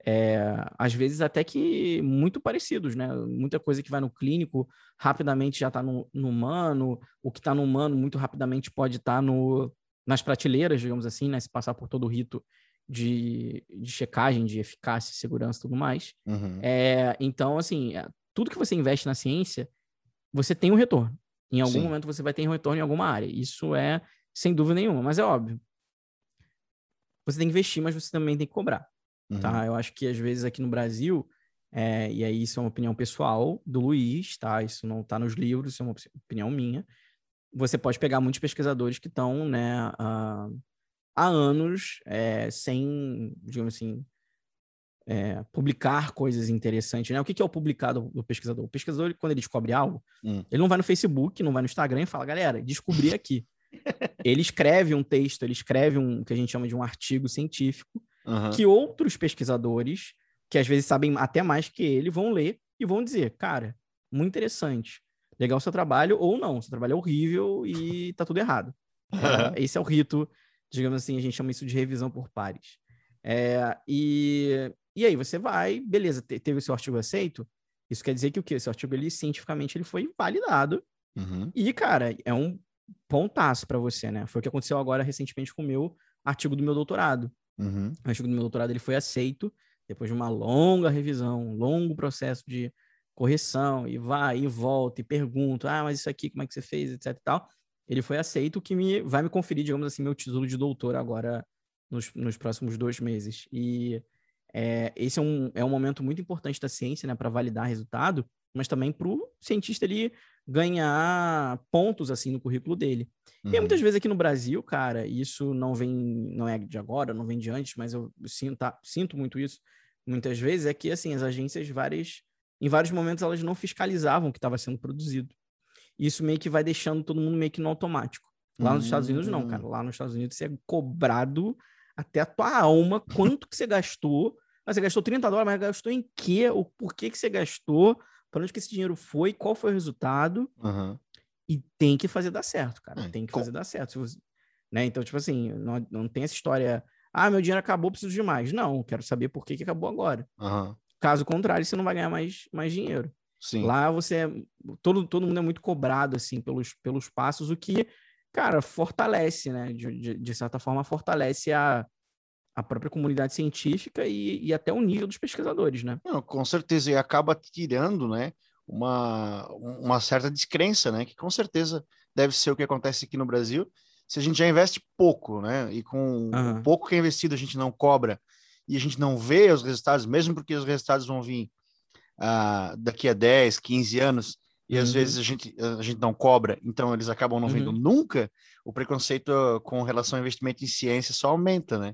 B: é, às vezes até que muito parecidos, né? Muita coisa que vai no clínico rapidamente já está no, no, humano, o que está no humano muito rapidamente pode estar tá no, nas prateleiras, digamos assim, né? Se passar por todo o rito de, de checagem, de eficácia, segurança e tudo mais. Uhum. É, então, assim, é, tudo que você investe na ciência, você tem um retorno. Em algum Sim. momento você vai ter um retorno em alguma área. Isso é sem dúvida nenhuma, mas é óbvio. Você tem que investir, mas você também tem que cobrar. Tá? Uhum. Tá? Eu acho que às vezes aqui no Brasil, é, e aí isso é uma opinião pessoal do Luiz, tá? Isso não está nos livros, isso é uma opinião minha. Você pode pegar muitos pesquisadores que estão, né, uh, há anos é, sem, digamos assim, é, publicar coisas interessantes, né? O que, que é o publicado do pesquisador? O pesquisador, quando ele descobre algo, hum. ele não vai no Facebook, não vai no Instagram e fala, galera, descobri aqui. ele escreve um texto, ele escreve um que a gente chama de um artigo científico, uhum. que outros pesquisadores, que às vezes sabem até mais que ele, vão ler e vão dizer, cara, muito interessante. Legal o seu trabalho ou não, seu trabalho é horrível e tá tudo errado. É, esse é o rito, digamos assim, a gente chama isso de revisão por pares. É, e, e aí você vai, beleza, teve o seu artigo aceito, isso quer dizer que o que? Esse artigo, ele, cientificamente, ele foi validado.
A: Uhum.
B: E, cara, é um pontaço para você, né? Foi o que aconteceu agora recentemente com o meu artigo do meu doutorado.
A: Uhum.
B: O artigo do meu doutorado, ele foi aceito depois de uma longa revisão, um longo processo de correção, e vai e volta, e pergunta, ah, mas isso aqui, como é que você fez, etc e tal. Ele foi aceito, o que me, vai me conferir, digamos assim, meu título de doutor agora nos, nos próximos dois meses. E é, esse é um, é um momento muito importante da ciência, né, para validar resultado, mas também para o cientista ele ganhar pontos assim no currículo dele. Uhum. E muitas vezes aqui no Brasil, cara, isso não vem, não é de agora, não vem de antes, mas eu sinto, tá, sinto muito isso. Muitas vezes é que assim as agências várias, em vários momentos elas não fiscalizavam o que estava sendo produzido. Isso meio que vai deixando todo mundo meio que no automático. Lá nos Estados Unidos não, cara. Hum. Lá nos Estados Unidos você é cobrado até a tua alma quanto que você gastou. Mas você gastou 30 dólares, mas gastou em quê? O porquê que você gastou? Para onde que esse dinheiro foi? Qual foi o resultado?
A: Uhum.
B: E tem que fazer dar certo, cara. É, tem que fazer dar certo. Você... Né? Então, tipo assim, não, não tem essa história... Ah, meu dinheiro acabou, preciso de mais. Não, quero saber por que, que acabou agora.
A: Uhum.
B: Caso contrário, você não vai ganhar mais, mais dinheiro.
A: Sim.
B: Lá você é, todo, todo mundo é muito cobrado assim pelos, pelos passos, o que, cara, fortalece, né? De, de, de certa forma, fortalece a, a própria comunidade científica e, e até o nível dos pesquisadores, né?
A: Não, com certeza, e acaba tirando, né, uma, uma certa descrença, né, que com certeza deve ser o que acontece aqui no Brasil, se a gente já investe pouco, né, e com uhum. pouco que é investido a gente não cobra e a gente não vê os resultados, mesmo porque os resultados vão vir uh, daqui a 10, 15 anos, e uhum. às vezes a gente, a gente não cobra, então eles acabam não vendo uhum. nunca, o preconceito com relação ao investimento em ciência só aumenta, né?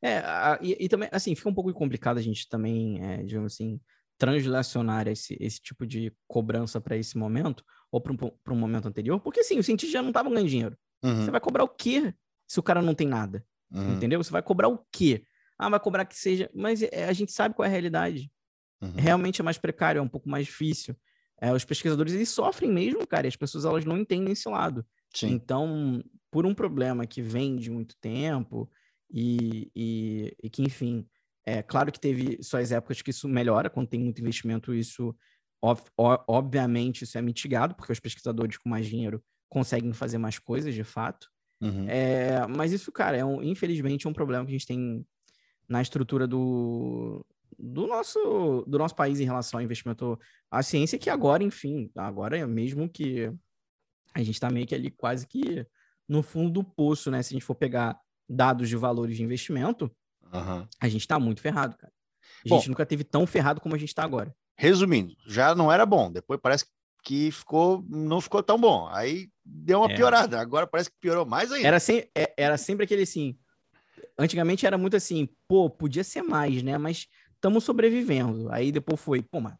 B: É, a, e, e, também, assim, fica um pouco complicado a gente também, é, digamos assim, translacionar esse, esse tipo de cobrança para esse momento, ou para um, um momento anterior, porque, assim, os cientistas já não estavam ganhando dinheiro.
A: Uhum.
B: Você vai cobrar o quê se o cara não tem nada?
A: Uhum.
B: Entendeu? Você vai cobrar o quê? Ah, vai cobrar que seja. Mas é, a gente sabe qual é a realidade. Uhum. Realmente é mais precário, é um pouco mais difícil. É, os pesquisadores, eles sofrem mesmo, cara, e as pessoas, elas não entendem esse lado.
A: Sim.
B: Então, por um problema que vem de muito tempo, e, e, e que, enfim, é claro que teve suas épocas que isso melhora, quando tem muito investimento, isso, ob, obviamente, isso é mitigado, porque os pesquisadores com mais dinheiro conseguem fazer mais coisas, de fato.
A: Uhum.
B: É, mas isso, cara, é um, infelizmente é um problema que a gente tem na estrutura do, do, nosso, do nosso país em relação ao investimento à ciência, que agora, enfim, agora é mesmo que a gente está meio que ali quase que no fundo do poço, né? Se a gente for pegar dados de valores de investimento,
A: uhum.
B: a gente está muito ferrado, cara. A gente nunca teve tão ferrado como a gente está agora.
A: Resumindo, já não era bom, depois parece que ficou, não ficou tão bom. Aí deu uma é. piorada, agora parece que piorou mais ainda.
B: Era, sem, é, era sempre aquele assim. Antigamente era muito assim, pô, podia ser mais, né? Mas estamos sobrevivendo. Aí depois foi, pô, mas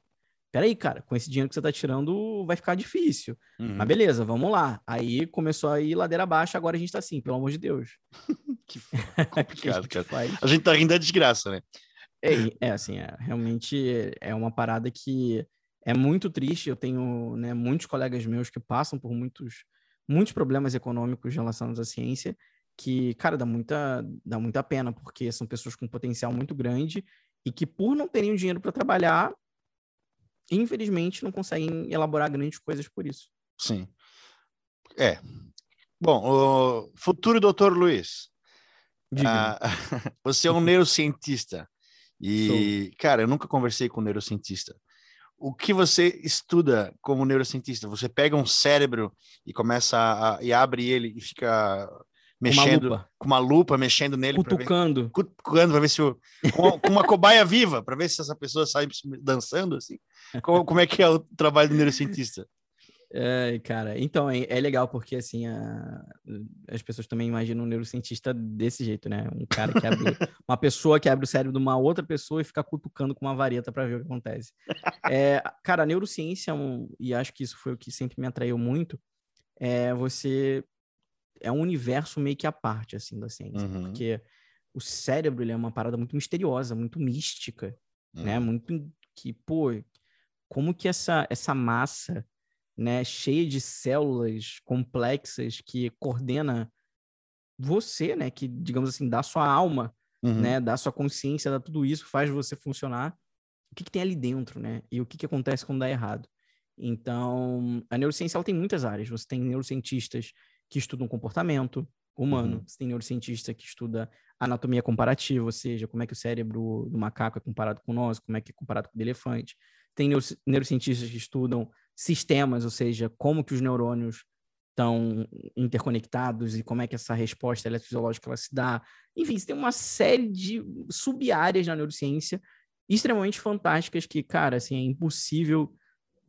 B: peraí, cara, com esse dinheiro que você tá tirando vai ficar difícil. Uhum. Mas beleza, vamos lá. Aí começou a ir ladeira abaixo, agora a gente tá assim, pelo amor de Deus.
A: que complicado, que a cara. Faz? A gente tá rindo da desgraça, né?
B: É, é assim, é, realmente é uma parada que é muito triste. Eu tenho né, muitos colegas meus que passam por muitos, muitos problemas econômicos relacionados à ciência que, cara, dá muita, dá muita pena, porque são pessoas com potencial muito grande e que, por não terem o dinheiro para trabalhar, infelizmente, não conseguem elaborar grandes coisas por isso.
A: Sim. É. Bom, o futuro doutor Luiz. Ah, você é um neurocientista. E, Sou. cara, eu nunca conversei com um neurocientista. O que você estuda como neurocientista? Você pega um cérebro e começa a, e abre ele e fica mexendo uma com uma lupa, mexendo nele,
B: cutucando,
A: ver, cutucando para ver se o, com, com uma cobaia viva, para ver se essa pessoa sai dançando assim. Como, como é que é o trabalho do neurocientista?
B: É, cara, então é, é, legal porque assim a, as pessoas também imaginam um neurocientista desse jeito, né? Um cara que abre uma pessoa que abre o cérebro de uma outra pessoa e fica cutucando com uma vareta para ver o que acontece. É, cara, a neurociência, é um, e acho que isso foi o que sempre me atraiu muito, é você é um universo meio que à parte, assim, da ciência. Uhum. Porque o cérebro, ele é uma parada muito misteriosa, muito mística, né? uhum. né? Muito que, pô, como que essa, essa massa, né, cheia de células complexas que coordena você, né, que, digamos assim, dá sua alma, uhum. né, dá sua consciência, dá tudo isso, faz você funcionar, o que, que tem ali dentro, né, e o que, que acontece quando dá errado. Então, a neurociência ela tem muitas áreas. Você tem neurocientistas que estudam comportamento humano, uhum. você tem neurocientista que estuda anatomia comparativa, ou seja, como é que o cérebro do macaco é comparado com o nosso, como é que é comparado com o do elefante. Tem neurocientistas que estudam sistemas, ou seja, como que os neurônios estão interconectados e como é que essa resposta eletrofisiológica ela se dá. Enfim, você tem uma série de sub-áreas na neurociência extremamente fantásticas que, cara, assim, é impossível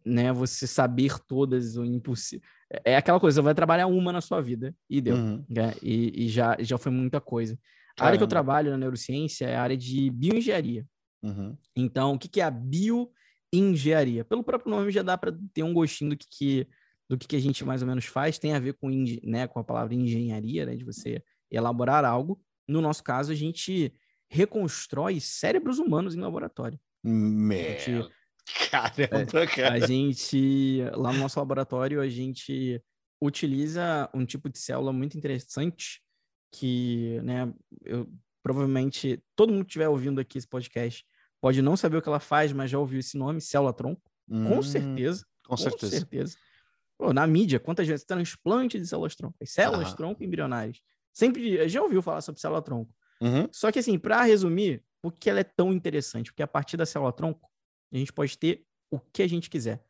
B: né, você saber todas o impossível. É aquela coisa, você vai trabalhar uma na sua vida e deu. Uhum. Né? E, e, já, já foi muita coisa. A área que eu trabalho na neurociência é a área de bioengenharia. Uhum. Então, o que, que é a bioengenharia? Pelo próprio nome já dá para ter um gostinho do que, que do que, que a gente mais ou menos faz. Tem a ver com, né, com a palavra engenharia, né, de você elaborar algo. No nosso caso, a gente reconstrói cérebros humanos em laboratório.
A: Merda.
B: Caramba, cara. A gente, lá no nosso laboratório, a gente utiliza um tipo de célula muito interessante que, né, eu provavelmente todo mundo que estiver ouvindo aqui esse podcast pode não saber o que ela faz, mas já ouviu esse nome, célula tronco, hum, com certeza.
A: Com certeza. Com certeza.
B: Pô, na mídia, quantas vezes transplante de células tronco, células ah. tronco embrionárias. Sempre já ouviu falar sobre célula tronco. Uhum. Só que assim, para resumir, por que ela é tão interessante? Porque a partir da célula tronco, a gente pode ter o que a gente quiser.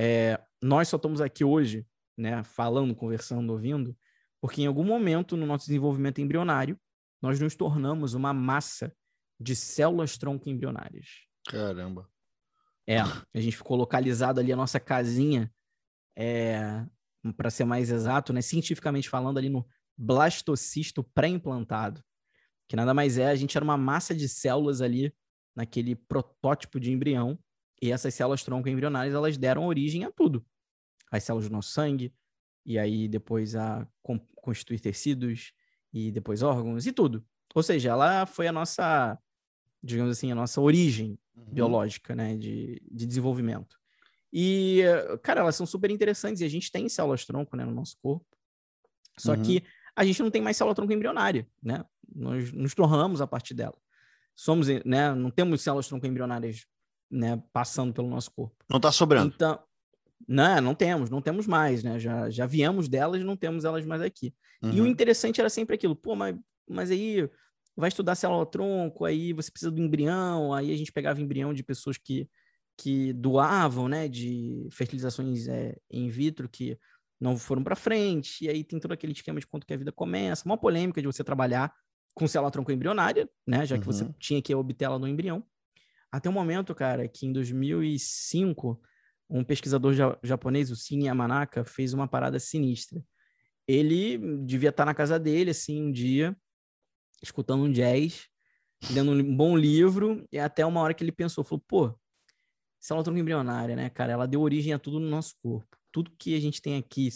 B: É, nós só estamos aqui hoje, né, falando, conversando, ouvindo, porque em algum momento no nosso desenvolvimento embrionário, nós nos tornamos uma massa de células tronco embrionárias.
A: Caramba.
B: É, a gente ficou localizado ali a nossa casinha, é, para ser mais exato, né, cientificamente falando, ali no blastocisto pré-implantado, que nada mais é, a gente era uma massa de células ali naquele protótipo de embrião, e essas células tronco embrionárias, elas deram origem a tudo. As células do nosso sangue, e aí depois a constituir tecidos, e depois órgãos, e tudo. Ou seja, ela foi a nossa, digamos assim, a nossa origem uhum. biológica, né, de, de desenvolvimento. E, cara, elas são super interessantes, e a gente tem células tronco, né, no nosso corpo. Só uhum. que a gente não tem mais célula tronco embrionária, né? Nós nos tornamos a partir dela somos, né, não temos células tronco-embrionárias, né, passando pelo nosso corpo.
A: Não está sobrando.
B: Então, não, não temos, não temos mais, né? Já, já viemos delas, não temos elas mais aqui. Uhum. E o uhum. interessante era sempre aquilo, pô, mas, mas aí vai estudar célula tronco, aí você precisa do embrião, aí a gente pegava embrião de pessoas que, que doavam, né, de fertilizações é, in vitro que não foram para frente, e aí tem todo aquele esquema de quanto que a vida começa, uma polêmica de você trabalhar com célula tronco embrionária, né? Já que uhum. você tinha que obter ela no embrião. Até o momento, cara, que em 2005, um pesquisador ja japonês, o Shin Yamanaka, fez uma parada sinistra. Ele devia estar na casa dele, assim, um dia, escutando um jazz, lendo um bom livro, e até uma hora que ele pensou, falou, pô, célula tronco embrionária, né, cara? Ela deu origem a tudo no nosso corpo. Tudo que a gente tem aqui,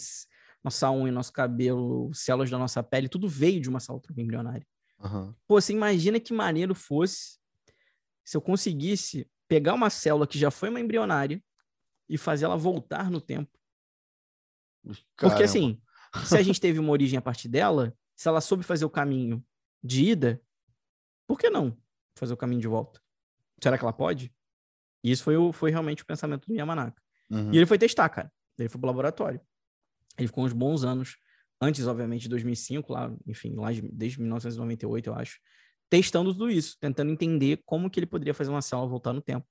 B: nossa unha, nosso cabelo, células da nossa pele, tudo veio de uma célula tronco embrionária. Uhum. Pô, você imagina que maneiro fosse se eu conseguisse pegar uma célula que já foi uma embrionária e fazer ela voltar no tempo. Caramba. Porque assim, se a gente teve uma origem a partir dela, se ela soube fazer o caminho de ida, por que não fazer o caminho de volta? Será que ela pode? E isso foi, o, foi realmente o pensamento do Yamanaka. Uhum. E ele foi testar, cara. Ele foi pro laboratório. Ele ficou uns bons anos antes, obviamente, de 2005, lá, enfim, lá desde 1998, eu acho, testando tudo isso, tentando entender como que ele poderia fazer uma célula voltar no tempo.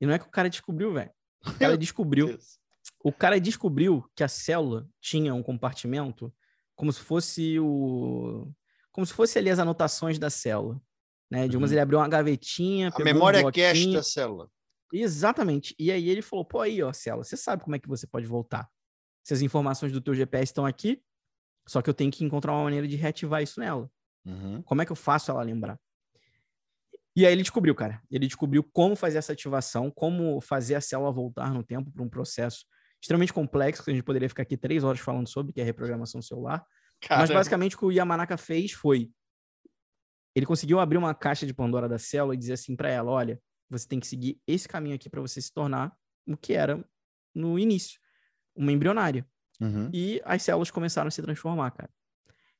B: E não é que o cara descobriu, velho. O cara descobriu. o cara descobriu que a célula tinha um compartimento como se fosse o como se fosse ali as anotações da célula, né? De umas uhum. ele abriu uma gavetinha,
A: a memória um cache da célula.
B: Exatamente. E aí ele falou: "Pô, aí, ó, célula, você sabe como é que você pode voltar? Se as informações do teu GPS estão aqui, só que eu tenho que encontrar uma maneira de reativar isso nela. Uhum. Como é que eu faço ela lembrar? E aí ele descobriu, cara. Ele descobriu como fazer essa ativação, como fazer a célula voltar no tempo para um processo extremamente complexo, que a gente poderia ficar aqui três horas falando sobre, que é a reprogramação celular. Caramba. Mas basicamente o que o Yamanaka fez foi ele conseguiu abrir uma caixa de Pandora da célula e dizer assim para ela, olha, você tem que seguir esse caminho aqui para você se tornar o que era no início, uma embrionária.
A: Uhum.
B: E as células começaram a se transformar, cara.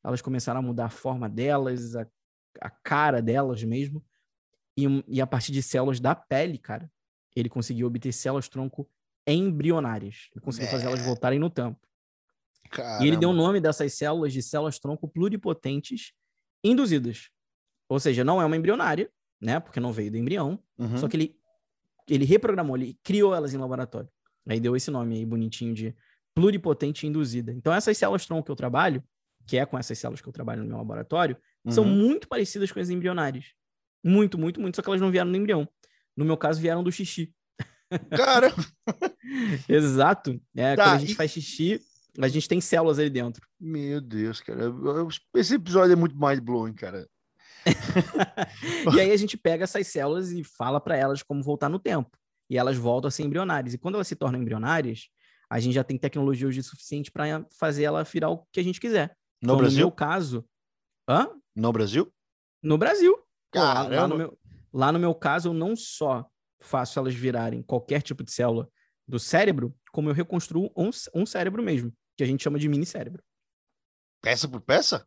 B: Elas começaram a mudar a forma delas, a, a cara delas mesmo. E, e a partir de células da pele, cara, ele conseguiu obter células-tronco embrionárias. Ele conseguiu fazer elas
A: É.
B: voltarem no tempo.
A: Caramba.
B: E ele deu o nome dessas células de células-tronco pluripotentes induzidas. Ou seja, não é uma embrionária, né? Porque não veio do embrião.
A: Uhum.
B: Só que ele, ele reprogramou, ele criou elas em laboratório. Aí deu esse nome aí bonitinho de pluripotente induzida. Então, essas células-tronco que eu trabalho, que é com essas células que eu trabalho no meu laboratório, são
A: Uhum.
B: muito parecidas com as embrionárias. Muito, muito, muito. Só que elas não vieram do embrião. No meu caso, vieram do xixi.
A: Cara,
B: Exato. É,
A: Tá,
B: quando a gente
A: e-
B: faz xixi, a gente tem células ali dentro.
A: meu Deus, cara. Esse episódio é muito mind blowing, cara.
B: E aí a gente pega essas células e fala para elas como voltar no tempo. E elas voltam a ser embrionárias. E quando elas se tornam embrionárias, a gente já tem tecnologia hoje suficiente para fazer ela virar o que a gente quiser.
A: No
B: Então,
A: Brasil?
B: No meu caso, hã?
A: No Brasil?
B: No Brasil. Pô, lá, lá
A: Caramba.
B: no meu, lá no meu caso, eu não só faço elas virarem qualquer tipo de célula do cérebro, como eu reconstruo um, um cérebro mesmo, que a gente chama de mini cérebro.
A: Peça por peça?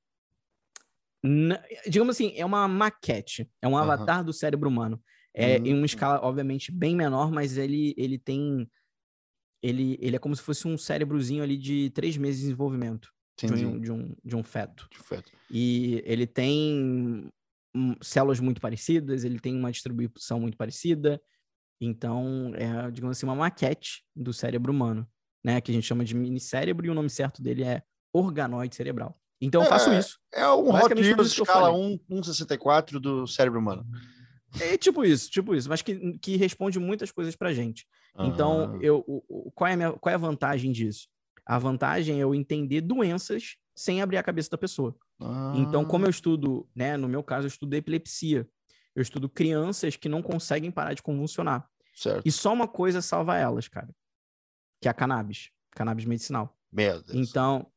B: Na- digamos assim, é uma maquete, é um
A: Aham.
B: avatar do cérebro humano. É em
A: Hum.
B: uma escala, obviamente, bem menor, mas ele, ele tem. Ele, ele é como se fosse um cérebrozinho ali de três meses de desenvolvimento de um, de, um, de um feto.
A: De fato.
B: E ele tem células muito parecidas, ele tem uma distribuição muito parecida. Então, é, digamos assim, uma maquete do cérebro humano, né? Que a gente chama de mini cérebro, e o nome certo dele é organoide cerebral. Então, eu faço
A: É,
B: isso.
A: É um
B: eu
A: escala
B: falei.
A: 1, 1,64 do cérebro humano.
B: É tipo isso, tipo isso, mas que, que responde muitas coisas pra gente. Então,
A: Ah,
B: eu, o- qual, é a minha- qual é a vantagem disso? A vantagem é eu entender doenças sem abrir a cabeça da pessoa. Então, como eu estudo, né, no meu caso, eu estudo epilepsia. Eu estudo crianças que não conseguem parar de convulsionar.
A: Certo.
B: E só uma coisa salva elas, cara, que é a cannabis, cannabis medicinal.
A: Meu Deus.
B: Então,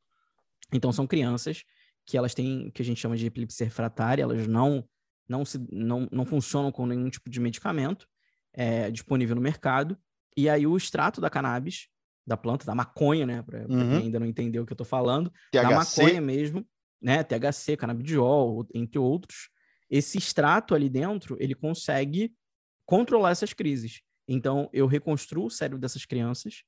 B: então são crianças que elas têm, que a gente chama de epilepsia refratária, elas não não, se, não, não funcionam com nenhum tipo de medicamento é, disponível no mercado. E aí o extrato da cannabis, da planta, da maconha, né, para
A: Uhum.
B: quem ainda não entendeu o que eu tô falando, da
A: THC.
B: maconha mesmo, né, THC, canabidiol, entre outros, esse extrato ali dentro, ele consegue controlar essas crises. Então, eu reconstruo o cérebro dessas crianças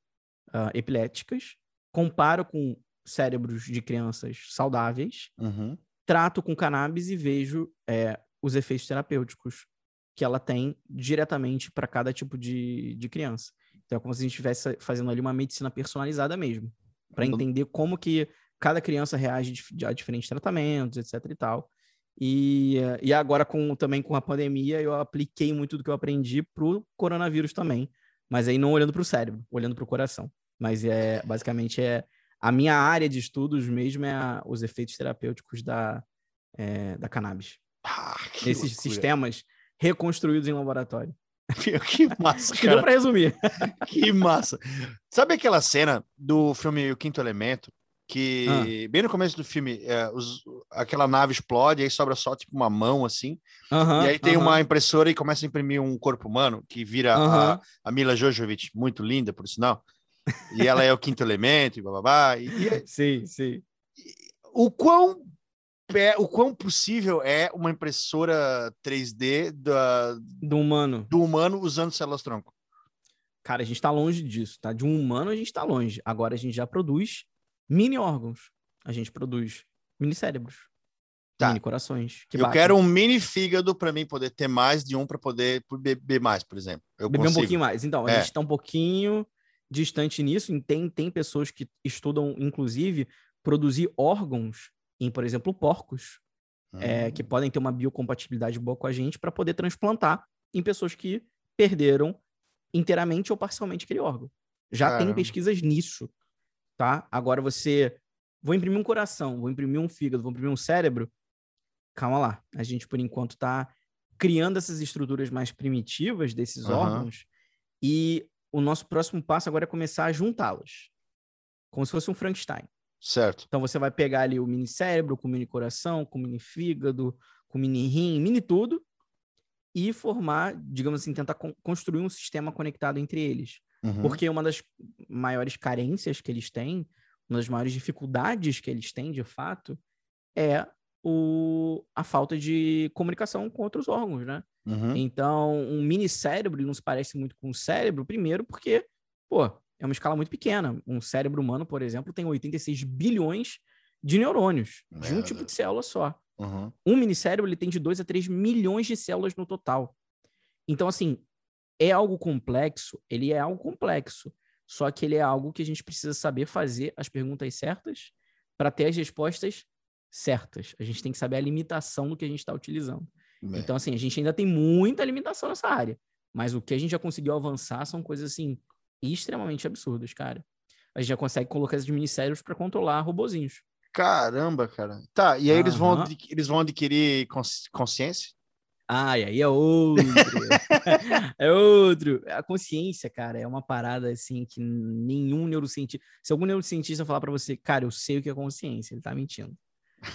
B: ah, epiléticas, comparo com cérebros de crianças saudáveis,
A: Uhum.
B: trato com cannabis e vejo é, os efeitos terapêuticos que ela tem diretamente para cada tipo de, de criança. Então, é como se a gente estivesse fazendo ali uma medicina personalizada mesmo, para
A: Não-
B: entender como que cada criança reage a diferentes tratamentos, etc e tal. E, e agora, com, também com a pandemia, eu apliquei muito do que eu aprendi pro coronavírus também, mas aí não olhando para o cérebro, olhando para o coração. Mas é basicamente é a minha área de estudos mesmo é a- os efeitos terapêuticos da, é, da cannabis.
A: Ah,
B: Esses
A: loucura.
B: sistemas reconstruídos em laboratório.
A: Que massa,
B: que deu
A: cara.
B: para resumir.
A: Que massa. Sabe aquela cena do filme O Quinto Elemento? Que
B: Ah.
A: bem no começo do filme, é, os- aquela nave explode, aí sobra só tipo uma mão assim,
B: Aham,
A: e aí tem
B: aham,
A: uma impressora e começa a imprimir um corpo humano que vira a,
B: aham.
A: a Mila Jojovic, muito linda, por sinal. E ela é o quinto elemento, e bababá. E, e
B: Sim, sim.
A: o quão é, o quão possível é uma impressora 3D da-
B: Do humano.
A: do humano usando células tronco?
B: Cara, a gente tá longe disso, tá? De um humano a gente tá longe. Agora a gente já produz mini órgãos. A gente produz mini cérebros.
A: Tá.
B: Mini corações. Que
A: eu
B: batem.
A: quero um mini fígado para mim poder ter mais de um para poder beber mais, por exemplo. Eu
B: beber
A: consigo.
B: um pouquinho mais. Então, a
A: É.
B: gente está um pouquinho distante nisso. Tem, tem pessoas que estudam, inclusive, produzir órgãos em, por exemplo, porcos, é,
A: Hum.
B: que podem ter uma biocompatibilidade boa com a gente para poder transplantar em pessoas que perderam inteiramente ou parcialmente aquele órgão. Já tem pesquisas nisso, tá? Agora você, vou imprimir um coração, vou imprimir um fígado, vou imprimir um cérebro. Calma lá, a gente por enquanto está criando essas estruturas mais primitivas desses
A: Aham.
B: órgãos e o nosso próximo passo agora é começar a juntá-las, como se fosse um Frankenstein.
A: Certo.
B: Então você vai pegar ali o mini cérebro, com o mini coração, com o mini fígado, com o mini rim, mini tudo, e formar, digamos assim, tentar con construir um sistema conectado entre eles. Uhum. Porque uma das maiores carências que eles têm, uma das maiores dificuldades que eles têm, de fato, é o, a falta de comunicação com outros órgãos, né? Uhum. Então, um mini cérebro não se parece muito com um cérebro, primeiro porque, pô, é uma escala muito pequena. Um cérebro humano, por exemplo, tem 86 bilhões de neurônios de um tipo de célula só. Uhum. Um minicérebro ele tem de 2 a 3 milhões de células no total. Então, assim, é algo complexo, ele é algo complexo. Só que ele é algo que a gente precisa saber fazer as perguntas certas para ter as respostas certas. A gente tem que saber a limitação do que a gente está utilizando. Bem. Então, assim, a gente ainda tem muita limitação nessa área. Mas o que a gente já conseguiu avançar são coisas, assim, extremamente absurdas, cara. A gente já consegue colocar esses ministérios para controlar robozinhos.
C: Caramba, cara. Tá, e aí eles, vão, eles vão adquirir consciência?
B: Ah, e aí é outro. é outro. A consciência, cara, é uma parada assim que nenhum neurocientista. Se algum neurocientista falar para você, cara, eu sei o que é consciência, ele tá mentindo.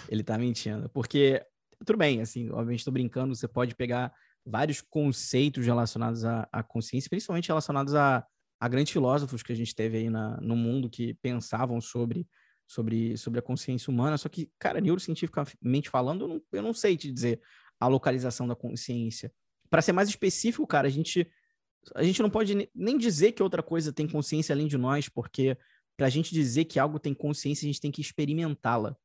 B: Ele tá mentindo. Porque, tudo bem, assim, obviamente estou brincando, você pode pegar vários conceitos relacionados à, à consciência, principalmente relacionados a, a grandes filósofos que a gente teve aí na, no mundo que pensavam sobre, sobre, sobre a consciência humana. Só que, cara, neurocientificamente falando, eu não, eu não sei te dizer a localização da consciência. Para ser mais específico, cara, a gente a gente não pode nem dizer que outra coisa tem consciência além de nós, porque para a gente dizer que algo tem consciência, a gente tem que experimentá-la.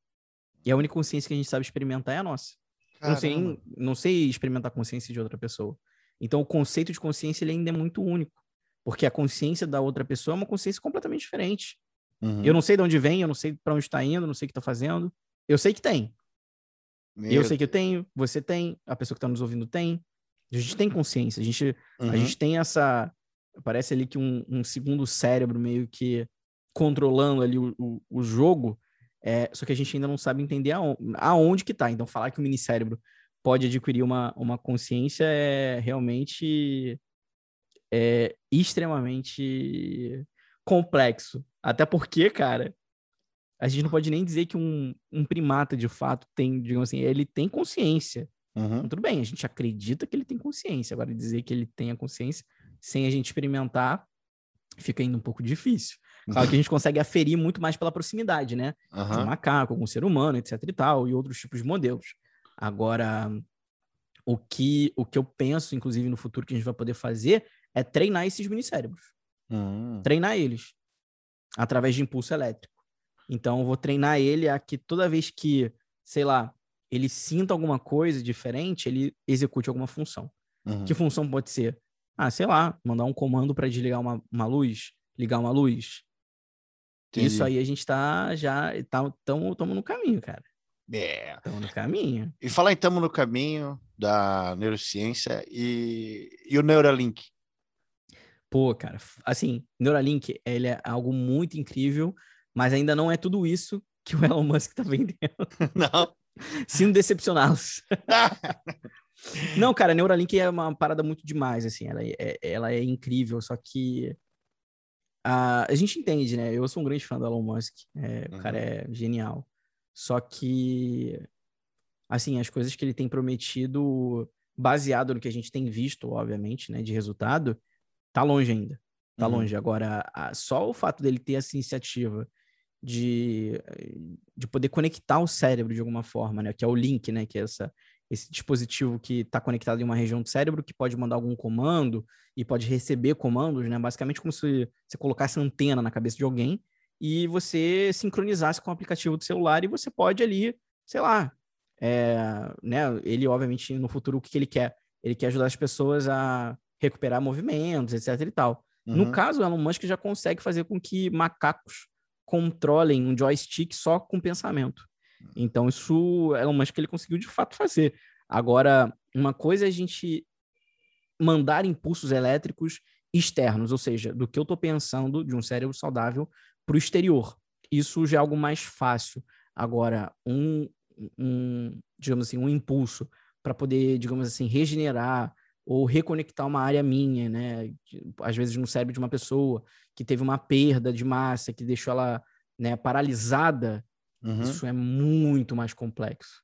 B: E a única consciência que a gente sabe experimentar é a nossa. Não sei, não sei experimentar a consciência de outra pessoa. Então, o conceito de consciência ele ainda é muito único. Porque a consciência da outra pessoa é uma consciência completamente diferente. Uhum. Eu não sei de onde vem, eu não sei para onde está indo, não sei o que está fazendo. Eu sei que tem. Meu eu sei que eu tenho, você tem, a pessoa que está nos ouvindo tem. A gente tem consciência, a gente, uhum. a gente tem essa. Parece ali que um, um segundo cérebro meio que controlando ali o, o, o jogo, é, só que a gente ainda não sabe entender aonde, aonde que tá. Então, falar que o minicérebro pode adquirir uma, uma consciência é realmente é extremamente complexo. Até porque, cara, a gente não pode nem dizer que um, um primata de fato tem, digamos assim, ele tem consciência. Uhum. Então, tudo bem, a gente acredita que ele tem consciência. Agora, dizer que ele tem a consciência sem a gente experimentar fica ainda um pouco difícil. Claro que a gente consegue aferir muito mais pela proximidade, né? Uhum. De um macaco, algum ser humano, etc e tal, e outros tipos de modelos. Agora, o que, o que eu penso, inclusive, no futuro que a gente vai poder fazer é treinar esses minicérebros. Uhum. Treinar eles através de impulso elétrico. Então, eu vou treinar ele a que toda vez que, sei lá, ele sinta alguma coisa diferente, ele execute alguma função. Uhum. Que função pode ser? Ah, sei lá, mandar um comando para desligar uma, uma luz, ligar uma luz. Entendi. Isso aí a gente tá já, tá, no caminho, cara.
C: É.
B: Estamos no caminho.
C: E falar estamos no caminho da neurociência e, e o Neuralink.
B: Pô, cara, assim, Neuralink, ele é algo muito incrível, mas ainda não é tudo isso que o Elon Musk tá vendendo.
C: Não.
B: Sinto decepcioná-los. não, cara, Neuralink é uma parada muito demais, assim, ela é, ela é incrível, só que a, a gente entende, né? Eu sou um grande fã do Elon Musk, é, uhum. o cara é genial. Só que, assim, as coisas que ele tem prometido, baseado no que a gente tem visto, obviamente, né, de resultado, tá longe ainda. Tá uhum. longe. Agora, a, só o fato dele ter essa iniciativa de, de poder conectar o cérebro de alguma forma, né? Que é o link, né? Que é essa, esse dispositivo que está conectado em uma região do cérebro que pode mandar algum comando e pode receber comandos, né? Basicamente como se você colocasse antena na cabeça de alguém e você sincronizasse com o aplicativo do celular e você pode ali, sei lá, é, né? Ele obviamente no futuro o que, que ele quer? Ele quer ajudar as pessoas a recuperar movimentos, etc e tal. Uhum. No caso, o Elon Musk já consegue fazer com que macacos controlem um joystick só com pensamento. Então, isso é uma que ele conseguiu de fato fazer. Agora, uma coisa é a gente mandar impulsos elétricos externos, ou seja, do que eu estou pensando de um cérebro saudável para o exterior. Isso já é algo mais fácil. Agora, um, um digamos assim, um impulso para poder, digamos assim, regenerar ou reconectar uma área minha, né? Às vezes no cérebro de uma pessoa que teve uma perda de massa, que deixou ela né, paralisada, uhum. isso é muito mais complexo.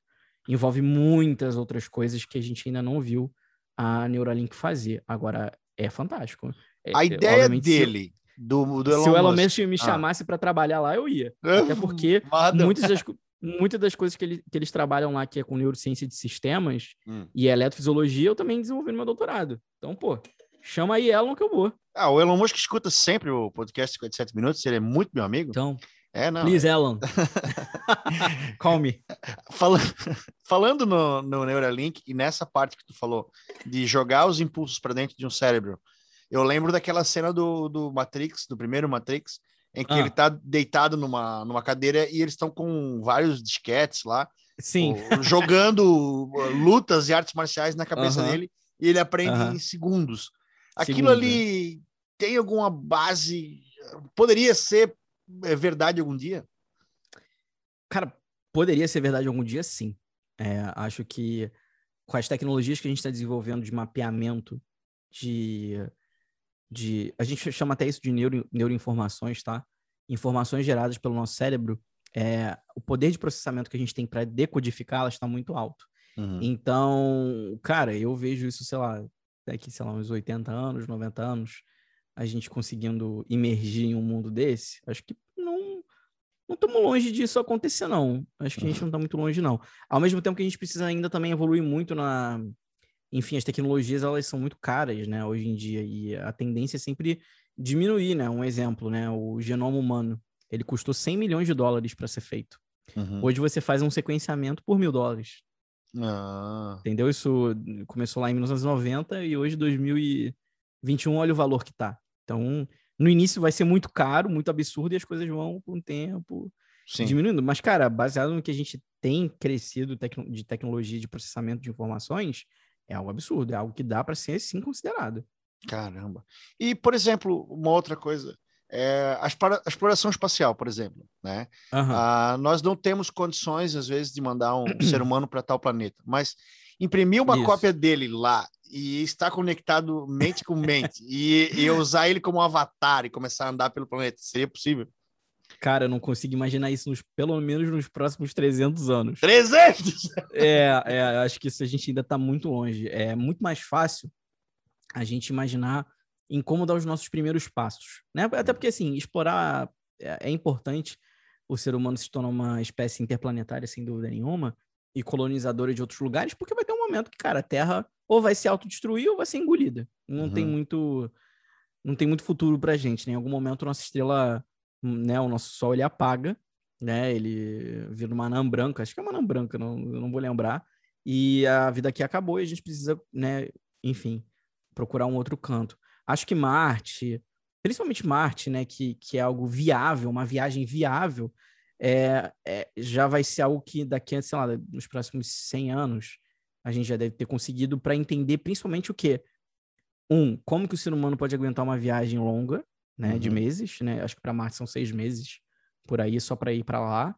B: Envolve muitas outras coisas que a gente ainda não viu a Neuralink fazer. Agora, é fantástico. É,
A: A
B: é,
A: ideia dele, do, do Elon
B: se o Elon
A: Musk.
B: Me
A: Ah.
B: chamasse para trabalhar lá, eu ia. Até porque muitas das, muitas das coisas que, ele- que eles trabalham lá, que é com neurociência de sistemas
A: Hum.
B: e eletrofisiologia, eu também desenvolvi no meu doutorado. Então, pô, chama aí Elon que eu vou.
A: Ah, o Elon Musk escuta sempre o podcast 57 minutos, ele é muito meu amigo.
B: Então,
A: É, não.
B: please, Elon. Call me.
A: Fala- Falando no, no Neuralink e nessa parte que tu falou de jogar os impulsos para dentro de um cérebro, eu lembro daquela cena do, do Matrix, do primeiro Matrix, em que
B: Ah.
A: ele tá deitado numa, numa cadeira e eles estão com vários disquetes lá,
B: Sim.
A: jogando uh, lutas e artes marciais na cabeça
B: Aham.
A: dele e ele aprende
B: Aham.
A: em segundos. Aquilo
B: Segundos,
A: ali tem alguma base? Poderia ser é, verdade algum dia?
B: Cara, poderia ser verdade algum dia, sim. É, acho que com as tecnologias que a gente está desenvolvendo de mapeamento, de, de. A gente chama até isso de neuro, neuroinformações, tá? Informações geradas pelo nosso cérebro. É, o poder de processamento que a gente tem para decodificá-las está muito alto.
A: Uhum.
B: Então, cara, eu vejo isso, sei lá, daqui, sei lá, uns 80 anos, 90 anos, a gente conseguindo imergir em um mundo desse, acho que não não estamos longe disso acontecer, não. Acho que a gente não está muito longe, não. Ao mesmo tempo que a gente precisa ainda também evoluir muito na... Enfim, as tecnologias, elas são muito caras, né, hoje em dia, e a tendência é sempre diminuir, né? Um exemplo, né, o genoma humano, ele custou 100 milhões de dólares para ser feito.
A: Uhum.
B: Hoje você faz um sequenciamento por mil dólares.
A: Ah,
B: Entendeu? Isso começou lá em 1990 e hoje, 2021, olha o valor que tá. Então, no início vai ser muito caro, muito absurdo, e as coisas vão com o tempo
A: sim.
B: diminuindo. Mas, cara, baseado no que a gente tem crescido de tecnologia de processamento de informações, é algo absurdo, é algo que dá para ser sim considerado.
A: Caramba. E, por exemplo, uma outra coisa, é a exploração espacial, por exemplo, né?
B: Aham.
A: Ah, nós não temos condições, às vezes, de mandar um ser humano para tal planeta, mas imprimir uma
B: Isso.
A: cópia dele lá e estar conectado mente com mente e, e usar ele como um avatar e começar a andar pelo planeta, seria possível?
B: Cara, eu não consigo imaginar isso nos, pelo menos nos próximos 300 anos.
A: 300!
B: É, é, acho que isso a gente ainda está muito longe. É muito mais fácil a gente imaginar em como dar os nossos primeiros passos, né? Até porque, assim, explorar é, é importante. O ser humano se torna uma espécie interplanetária, sem dúvida nenhuma, e colonizadora de outros lugares, porque vai ter um momento que, cara, a Terra ou vai se autodestruir ou vai ser engolida. Não tem
A: Uhum.
B: muito não tem muito futuro pra gente, né? Em algum momento nossa estrela, né, o nosso sol ele apaga, né? Ele vira uma anã branca, acho que é uma anã branca, não, não vou lembrar. E a vida aqui acabou e a gente precisa, né, enfim, procurar um outro canto. Acho que Marte, principalmente Marte, né, que, que é algo viável, uma viagem viável, é, é, já vai ser algo que daqui sei lá, nos próximos 100 anos, a gente já deve ter conseguido para entender principalmente o quê? Um, como que o ser humano pode aguentar uma viagem longa, né, de
A: Uhum.
B: meses, né? Acho que para Marte são seis meses por aí só para ir para lá.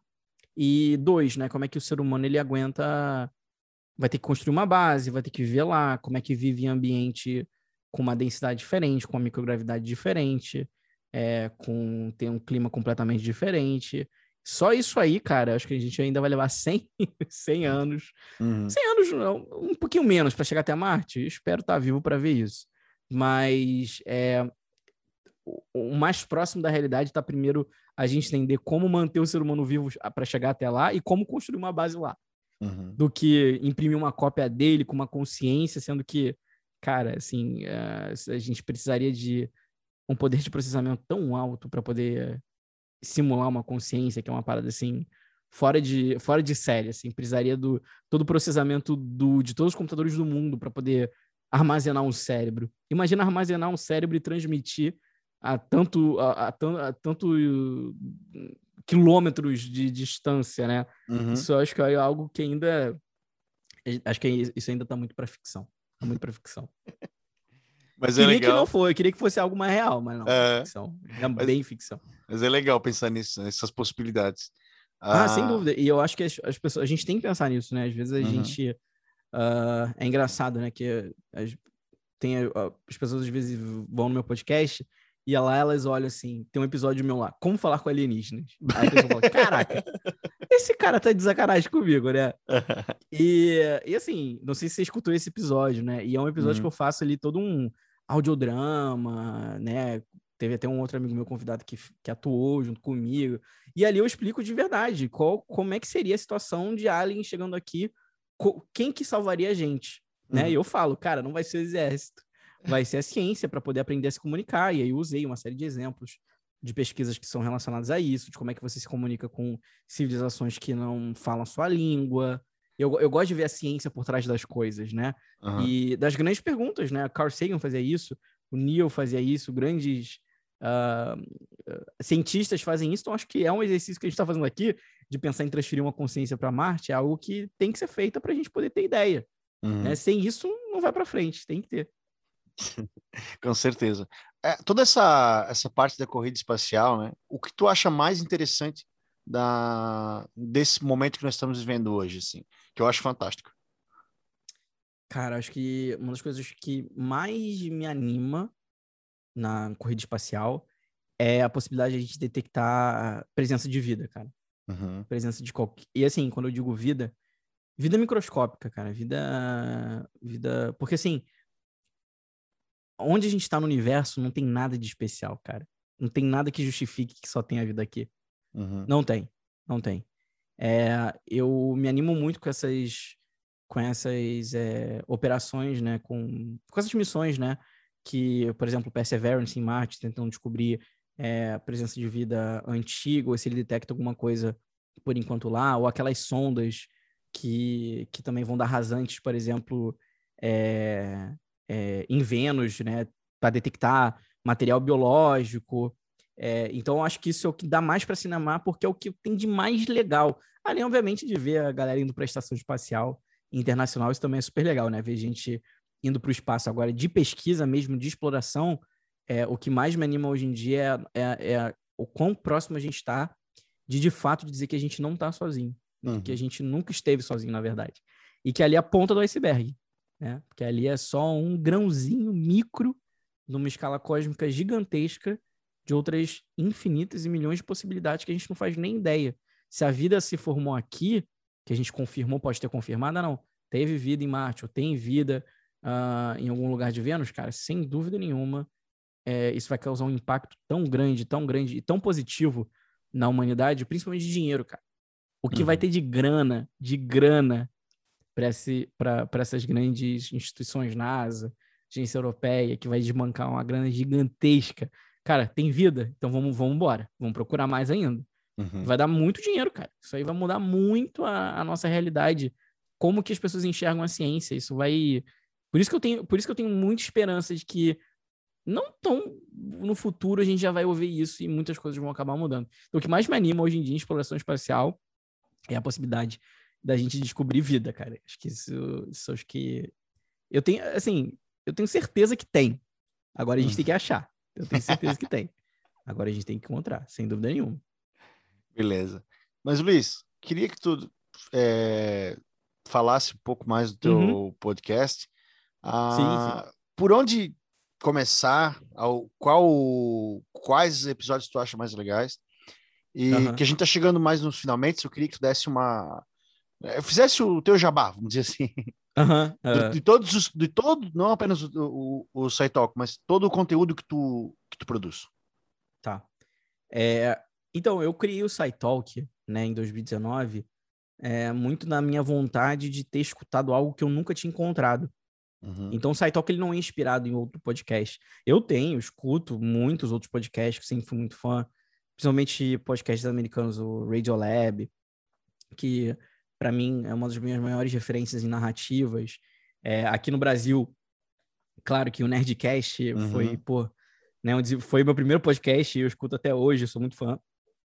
B: E dois, né? Como é que o ser humano ele aguenta? Vai ter que construir uma base, vai ter que viver lá. Como é que vive em ambiente com uma densidade diferente, com uma microgravidade diferente, é, com tem um clima completamente diferente. Só isso aí, cara, acho que a gente ainda vai levar 100, 100 anos
A: Uhum.
B: 100 anos, não, um pouquinho menos para chegar até Marte. Espero estar vivo para ver isso. Mas é, o, mais próximo da realidade está primeiro a gente entender como manter o ser humano vivo para chegar até lá e como construir uma base lá,
A: Uhum.
B: do que imprimir uma cópia dele com uma consciência, sendo que, cara, assim, é, a gente precisaria de um poder de processamento tão alto para poder simular uma consciência, que é uma parada assim fora de fora de série, assim, precisaria do todo o processamento do, de todos os computadores do mundo para poder armazenar um cérebro. Imagina armazenar um cérebro e transmitir a tanto a, a a tanto uh, quilômetros de distância, né?
A: Uhum.
B: Isso eu acho que é algo que ainda acho que isso ainda tá muito para ficção. Tá muito para ficção.
A: Mas é
B: queria que não
A: legal.
B: foi, eu queria que fosse algo mais real, mas não,
A: É.
B: é ficção. É
A: Mas-
B: bem ficção.
A: Mas é legal pensar nisso, nessas possibilidades.
B: Ah, sem dúvida. E eu acho que as, as pessoas, a gente tem que pensar nisso, né? Às vezes a
A: Uhum.
B: gente ah, é engraçado, né? Que as, tem a- as pessoas às vezes vão no meu podcast e lá elas olham assim, tem um episódio meu lá, como falar com alienígenas. Aí a pessoa fala, caraca, esse cara tá de sacanagem comigo, né? e, e assim, não sei se você escutou esse episódio, né? E é um episódio uhum. que eu faço ali todo um audiodrama, né? Teve até um outro amigo meu convidado que, que atuou junto comigo. E ali eu explico de verdade qual, como é que seria a situação de Alien chegando aqui, quem que salvaria a gente, né? Uhum. E eu falo, cara, não vai ser o exército, vai ser a ciência para poder aprender a se comunicar. E aí eu usei uma série de exemplos de pesquisas que são relacionadas a isso, de como é que você se comunica com civilizações que não falam a sua língua. Eu, eu gosto de ver a ciência por trás das coisas, né? Uhum. E das grandes perguntas, né? Carl Sagan fazia isso, o Neil fazia isso, grandes uh, cientistas fazem isso, então acho que é um exercício que a gente está fazendo aqui, de pensar em transferir uma consciência para Marte, é algo que tem que ser feito para a gente poder ter ideia. Uhum. Né? Sem isso, não vai para frente, tem que ter.
C: Com certeza. É, toda essa, essa parte da corrida espacial, né? O que tu acha mais interessante da, desse momento que nós estamos vivendo hoje, assim, que eu acho fantástico?
B: Cara, acho que uma das coisas que mais me anima na corrida espacial é a possibilidade de a gente detectar presença de vida, cara. Uhum. Presença de qualquer. E assim, quando eu digo vida, vida microscópica, cara. Vida. Vida. Porque assim, onde a gente está no universo não tem nada de especial, cara. Não tem nada que justifique que só tenha vida aqui. Uhum. Não tem, não tem. É, eu me animo muito com essas, com essas é, operações, né? Com, com essas missões, né? Que, por exemplo, Perseverance em Marte, tentando descobrir é, a presença de vida antiga, ou se ele detecta alguma coisa por enquanto lá, ou aquelas sondas que, que também vão dar rasantes, por exemplo, é, é, em Vênus, né, para detectar material biológico. É, então, eu acho que isso é o que dá mais para cinema, porque é o que tem de mais legal. Além, obviamente, de ver a galera indo para a estação espacial internacional, isso também é super legal, né? Ver gente indo para o espaço agora de pesquisa mesmo, de exploração. É, o que mais me anima hoje em dia é, é, é o quão próximo a gente está de, de fato, dizer que a gente não está sozinho. Uhum. Que a gente nunca esteve sozinho, na verdade. E que ali é a ponta do iceberg né? Porque ali é só um grãozinho micro numa escala cósmica gigantesca de outras infinitas e milhões de possibilidades que a gente não faz nem ideia. Se a vida se formou aqui, que a gente confirmou, pode ter confirmado, não. Teve vida em Marte, ou tem vida uh, em algum lugar de Vênus, cara, sem dúvida nenhuma, é, isso vai causar um impacto tão grande, tão grande e tão positivo na humanidade, principalmente de dinheiro, cara. O que uhum. vai ter de grana, de grana para essas grandes instituições, NASA, agência europeia, que vai desbancar uma grana gigantesca. Cara, tem vida, então vamos, vamos embora, vamos procurar mais ainda. Uhum. Vai dar muito dinheiro, cara. Isso aí vai mudar muito a, a, nossa realidade, como que as pessoas enxergam a ciência. Isso vai. Por isso que eu tenho, por isso que eu tenho muita esperança de que não tão no futuro a gente já vai ouvir isso e muitas coisas vão acabar mudando. Então, o que mais me anima hoje em dia em exploração espacial é a possibilidade da gente descobrir vida, cara. Acho que isso, isso acho que eu tenho, assim, eu tenho certeza que tem. Agora a gente tem que achar. Eu tenho certeza que tem. Agora a gente tem que encontrar, sem dúvida nenhuma.
C: Beleza. Mas, Luiz, queria que tu é, falasse um pouco mais do teu uhum. podcast. Ah, sim, sim. Por onde começar? Ao, qual, quais episódios tu acha mais legais? E uhum. que a gente tá chegando mais nos finalmente, eu queria que tu desse uma, fizesse o teu jabá, vamos dizer assim.
B: Uhum,
C: de, de, todos os, de todo, não apenas o, o, o SciTalk, mas todo o conteúdo que tu, que tu produz.
B: Tá. É, então, eu criei o SciTalk, né, em 2019, é, muito na minha vontade de ter escutado algo que eu nunca tinha encontrado. Uhum. Então, o SciTalk ele não é inspirado em outro podcast. Eu tenho, escuto muitos outros podcasts, que sempre fui muito fã, principalmente podcasts americanos, o Radiolab, que para mim, é uma das minhas maiores referências em narrativas. É, aqui no Brasil, claro que o Nerdcast uhum. foi, pô, né, foi meu primeiro podcast e eu escuto até hoje, sou muito fã.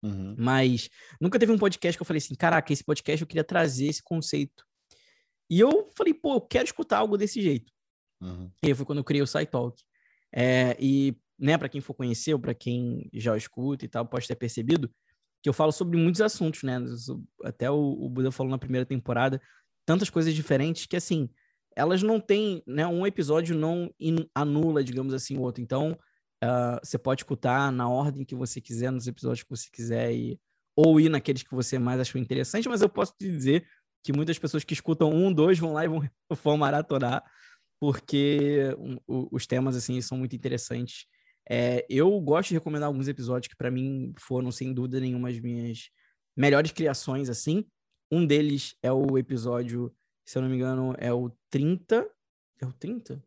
B: Uhum. Mas nunca teve um podcast que eu falei assim, caraca, esse podcast eu queria trazer esse conceito. E eu falei, pô, eu quero escutar algo desse jeito. Uhum. E aí foi quando eu criei o SciTalk. É, e, né, para quem for conhecer ou para quem já escuta e tal, pode ter percebido, que eu falo sobre muitos assuntos, né? Até o, o Buda falou na primeira temporada, tantas coisas diferentes que, assim, elas não têm, né? Um episódio não anula, digamos assim, o outro. Então, uh, você pode escutar na ordem que você quiser, nos episódios que você quiser, e ou ir naqueles que você mais achou interessante, mas eu posso te dizer que muitas pessoas que escutam um, dois vão lá e vão, vão maratonar, porque um, os temas assim são muito interessantes. É, eu gosto de recomendar alguns episódios que para mim foram sem dúvida nenhuma as minhas melhores criações assim. Um deles é o episódio, se eu não me engano, é o 30. É o 30?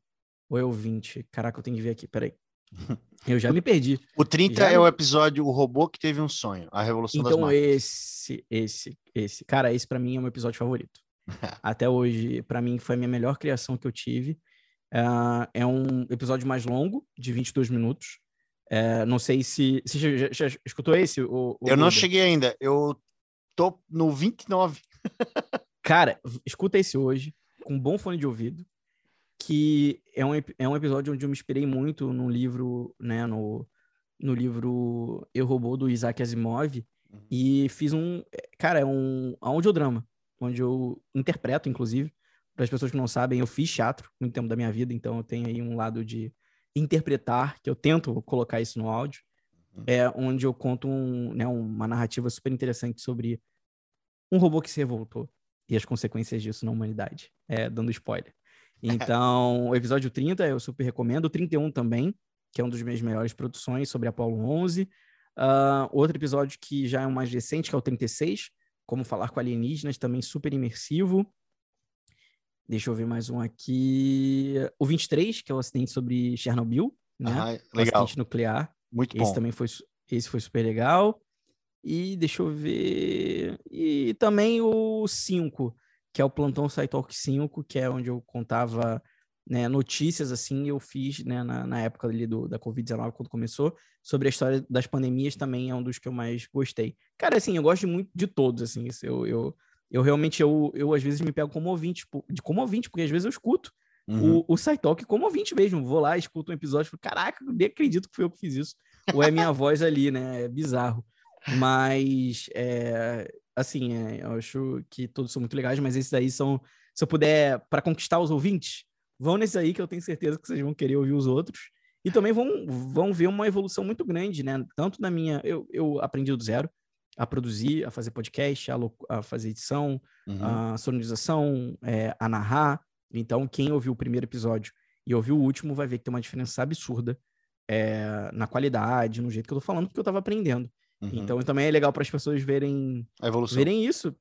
B: Ou é o 20? Caraca, eu tenho que ver aqui, peraí. Eu já me perdi.
C: O 30 já é me... o episódio O Robô que Teve um Sonho, a Revolução
B: então, das
C: Máquinas.
B: Então, esse, esse, esse. Cara, esse para mim é o meu episódio favorito. Até hoje, para mim, foi a minha melhor criação que eu tive. Uh, é um episódio mais longo, de 22 minutos. Uh, não sei se. Você já, já, já escutou esse? O,
C: o eu não cheguei ainda. Eu tô no 29.
B: Cara, escuta esse hoje, com um bom fone de ouvido que é um, é um episódio onde eu me inspirei muito no livro, né, no, no livro Eu Robô, do Isaac Asimov, uhum. e fiz um, cara, é um audiodrama, onde eu interpreto, inclusive, para as pessoas que não sabem, eu fiz teatro muito tempo da minha vida, então eu tenho aí um lado de interpretar, que eu tento colocar isso no áudio, uhum. é onde eu conto um, né, uma narrativa super interessante sobre um robô que se revoltou e as consequências disso na humanidade, é, dando spoiler. Então, o episódio 30 eu super recomendo, o 31 também, que é uma das minhas melhores produções sobre Apolo 11. Uh, ah, outro episódio que já é o mais recente, que é o 36, Como Falar com Alienígenas, também super imersivo. Deixa eu ver mais um aqui. O 23, que é o acidente sobre Chernobyl, né? Ah,
C: legal. O acidente
B: nuclear.
C: Muito
B: bom.
C: Esse
B: também foi, esse foi super legal. E deixa eu ver. E também o 5, que é o Plantão SciTalk 5, que é onde eu contava né, notícias, assim, eu fiz né, na, na época ali do, da Covid-19, quando começou, sobre a história das pandemias, também é um dos que eu mais gostei. Cara, assim, eu gosto muito de todos, assim, eu, eu, eu realmente, eu, eu às vezes me pego como ouvinte, de como ouvinte, porque às vezes eu escuto uhum. o, o SciTalk como ouvinte mesmo, vou lá, escuto um episódio e falo, caraca, nem acredito que foi eu que fiz isso, ou é minha voz ali, né, é bizarro. Mas, é, assim, é, eu acho que todos são muito legais, mas esses aí são, se eu puder, para conquistar os ouvintes, vão nesse aí que eu tenho certeza que vocês vão querer ouvir os outros. E também vão, vão ver uma evolução muito grande, né? Tanto na minha. Eu, eu aprendi do zero a produzir, a fazer podcast, a, a fazer edição, uhum. a sonorização, é, a narrar. Então, quem ouviu o primeiro episódio e ouviu o último vai ver que tem uma diferença absurda é, na qualidade, no jeito que eu tô falando, porque eu tava aprendendo. Uhum. Então também é legal para as pessoas verem,
C: a evolução.
B: verem isso.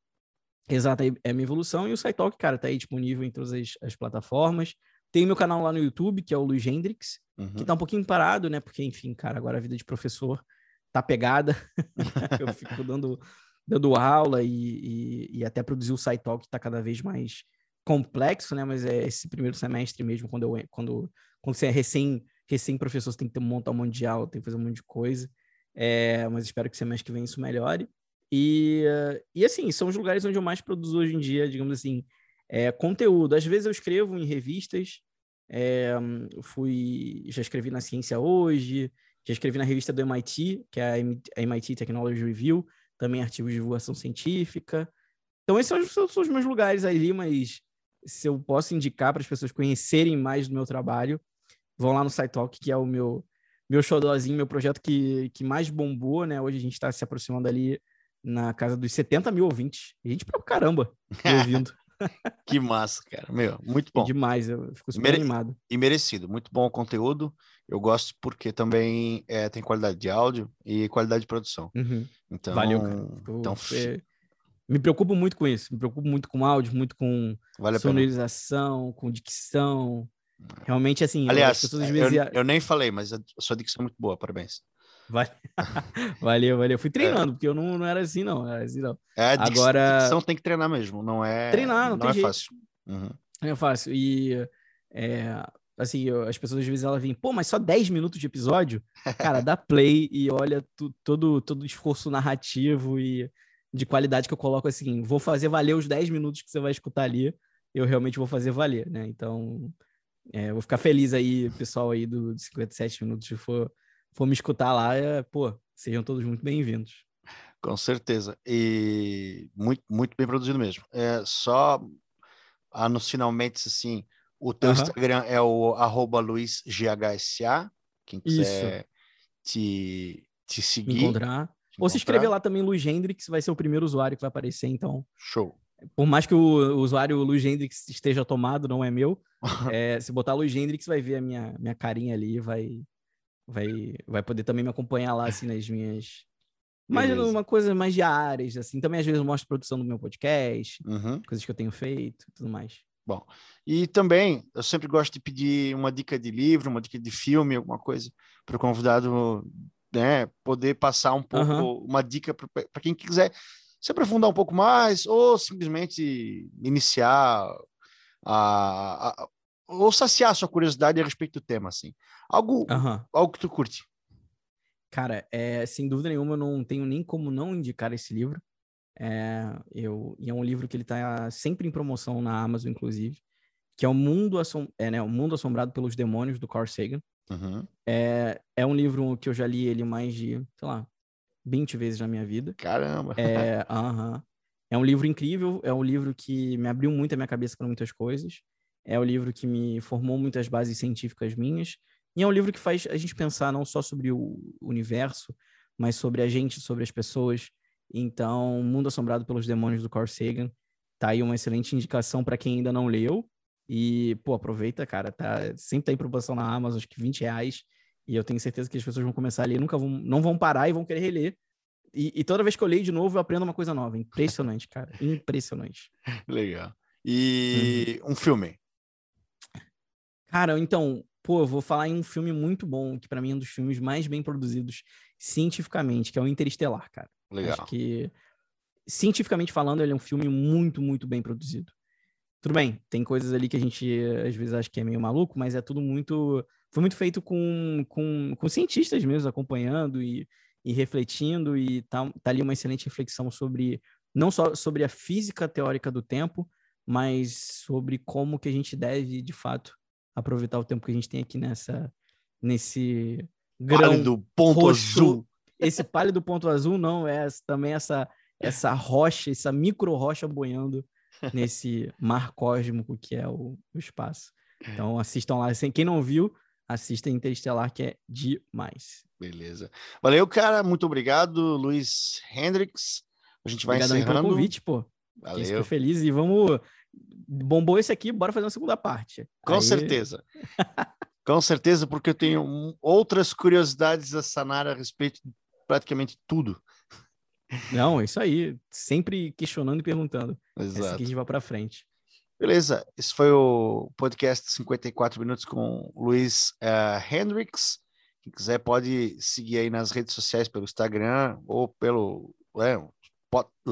B: Exato, é, é a minha evolução. E o SciTalk, cara, tá aí disponível em todas as, as plataformas. Tem meu canal lá no YouTube, que é o Luiz Hendrix, uhum. que tá um pouquinho parado, né? Porque, enfim, cara, agora a vida de professor tá pegada. eu fico dando, dando aula e, e, e até produzir o SciTalk tá cada vez mais complexo, né? Mas é esse primeiro semestre mesmo, quando, eu, quando, quando você é recém, recém professor, você tem que ter, montar um monte de aula, tem que fazer um monte de coisa. É, mas espero que semestre que vem isso melhore. E, e assim, são os lugares onde eu mais produzo hoje em dia, digamos assim, é, conteúdo. Às vezes eu escrevo em revistas, é, fui, já escrevi na Ciência Hoje, já escrevi na revista do MIT, que é a MIT Technology Review, também artigos de divulgação científica. Então, esses são, são os meus lugares ali, mas se eu posso indicar para as pessoas conhecerem mais do meu trabalho, vão lá no SciTalk, que é o meu meu xodózinho, meu projeto que, que mais bombou, né? Hoje a gente está se aproximando ali na casa dos 70 mil ouvintes. Gente pra caramba ouvindo.
C: que massa, cara. Meu, muito bom. É
B: demais, eu fico super Mere... animado.
C: E merecido, muito bom o conteúdo. Eu gosto porque também é, tem qualidade de áudio e qualidade de produção.
B: Uhum.
C: Então,
B: Valeu, cara. então, Me preocupo muito com isso. Me preocupo muito com áudio, muito com vale sonorização, com dicção, Realmente, assim.
C: Aliás, eu, vezes... eu, eu, nem falei, mas a sua dicção é muito boa, parabéns.
B: valeu, valeu. Fui treinando, é. porque eu não, não era assim, não. Era assim, não.
C: É, Agora... dicção tem que treinar mesmo, não é.
B: Treinar, não,
C: não
B: é
C: jeito. fácil.
B: Uhum. Não é fácil. E, é, assim, as pessoas às vezes elas vêm, pô, mas só 10 minutos de episódio? Cara, dá play e olha tu, todo, todo o esforço narrativo e de qualidade que eu coloco assim. Vou fazer valer os 10 minutos que você vai escutar ali. Eu realmente vou fazer valer, né? Então, é, vou ficar feliz aí, pessoal aí do, do 57 minutos, se for, for me escutar lá, é, pô, sejam todos muito bem-vindos.
C: Com certeza. E muito, muito bem produzido mesmo. É só finalmente, assim, o teu Instagram é o arroba luizghsa, quem quiser te, te seguir.
B: Encontrar. Ou se escrever lá também Luiz Hendrix, vai ser o primeiro usuário que vai aparecer, então.
A: Show.
B: Por mais que o usuário Luiz Hendrix esteja tomado, não é meu. é, se botar Luiz Hendrix, vai ver a minha, minha carinha ali, vai, vai, vai poder também me acompanhar lá, assim, nas minhas. Mais uma coisa mais diárias, assim. Também às vezes eu mostro produção do meu podcast, uhum. coisas que eu tenho feito tudo mais.
A: Bom, e também eu sempre gosto de pedir uma dica de livro, uma dica de filme, alguma coisa para o convidado né, poder passar um pouco, uhum. uma dica para quem quiser se aprofundar um pouco mais ou simplesmente iniciar a, a, ou saciar sua curiosidade a respeito do tema, assim. Algo, uhum. algo que tu curte.
B: Cara, é, sem dúvida nenhuma eu não tenho nem como não indicar esse livro. É, eu, e é um livro que ele está sempre em promoção na Amazon, inclusive, que é o Mundo, Assom é, né, o Mundo Assombrado pelos Demônios, do Carl Sagan. Uhum. É, é um livro que eu já li ele mais de, sei lá, 20 vezes na minha vida.
A: Caramba!
B: É, uh -huh. é um livro incrível, é um livro que me abriu muito a minha cabeça para muitas coisas. É um livro que me formou muitas bases científicas minhas. E é um livro que faz a gente pensar não só sobre o universo, mas sobre a gente, sobre as pessoas. Então, Mundo Assombrado pelos Demônios do Carl Sagan tá aí uma excelente indicação para quem ainda não leu. E, pô, aproveita, cara. Tá, sempre tá em promoção na Amazon, acho que 20 reais. E eu tenho certeza que as pessoas vão começar a ler, nunca vão, não vão parar e vão querer reler. E, e toda vez que eu leio de novo, eu aprendo uma coisa nova. Impressionante, cara. Impressionante.
A: Legal. E uhum. um filme?
B: Cara, então, pô, eu vou falar em um filme muito bom, que para mim é um dos filmes mais bem produzidos cientificamente, que é o Interestelar, cara.
A: Legal.
B: Acho que, cientificamente falando, ele é um filme muito, muito bem produzido. Tudo bem, tem coisas ali que a gente às vezes acha que é meio maluco, mas é tudo muito. Foi muito feito com, com, com cientistas mesmo acompanhando e, e refletindo, e tá, tá ali uma excelente reflexão sobre não só sobre a física teórica do tempo, mas sobre como que a gente deve, de fato, aproveitar o tempo que a gente tem aqui nessa nesse
A: grão do ponto roxo. azul.
B: Esse pálido ponto azul não é também essa essa rocha, essa micro rocha boiando nesse mar cósmico que é o, o espaço. Então assistam lá, quem não viu, assista Interestelar que é demais.
A: Beleza. Valeu, cara, muito obrigado, Luiz Hendrix. A gente vai Obrigadão encerrando.
B: pelo convite, pô. Valeu. Fiquei feliz e vamos bombou esse aqui, bora fazer uma segunda parte.
A: Com Aí... certeza. Com certeza, porque eu tenho outras curiosidades a sanar a respeito de praticamente tudo.
B: Não, é isso aí. Sempre questionando e perguntando. Exato. Essa aqui a gente vai para frente.
A: Beleza, esse foi o podcast 54 minutos com o Luiz uh, Hendricks. Quem quiser pode seguir aí nas redes sociais pelo Instagram ou pelo é,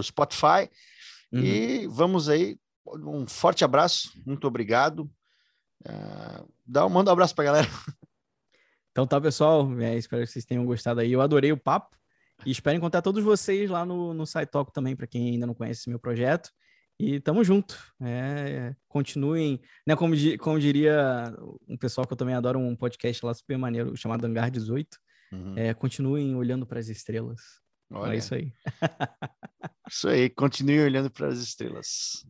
A: Spotify. Uhum. E vamos aí um forte abraço, muito obrigado. Uh, dá um, manda um abraço para galera.
B: Então tá, pessoal. É, espero que vocês tenham gostado aí. Eu adorei o papo e espero encontrar todos vocês lá no, no SciTalk também, para quem ainda não conhece meu projeto. E tamo junto. É, continuem, né? Como, como diria um pessoal que eu também adoro, um podcast lá super maneiro chamado Hangar 18. Uhum. É, continuem olhando para as estrelas. Olha. É isso aí.
A: isso aí, continue olhando para as estrelas.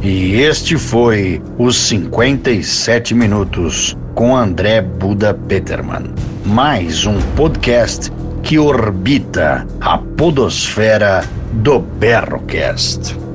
D: E este foi os 57 minutos com André Buda Peterman. Mais um podcast que orbita a podosfera do Berrocast.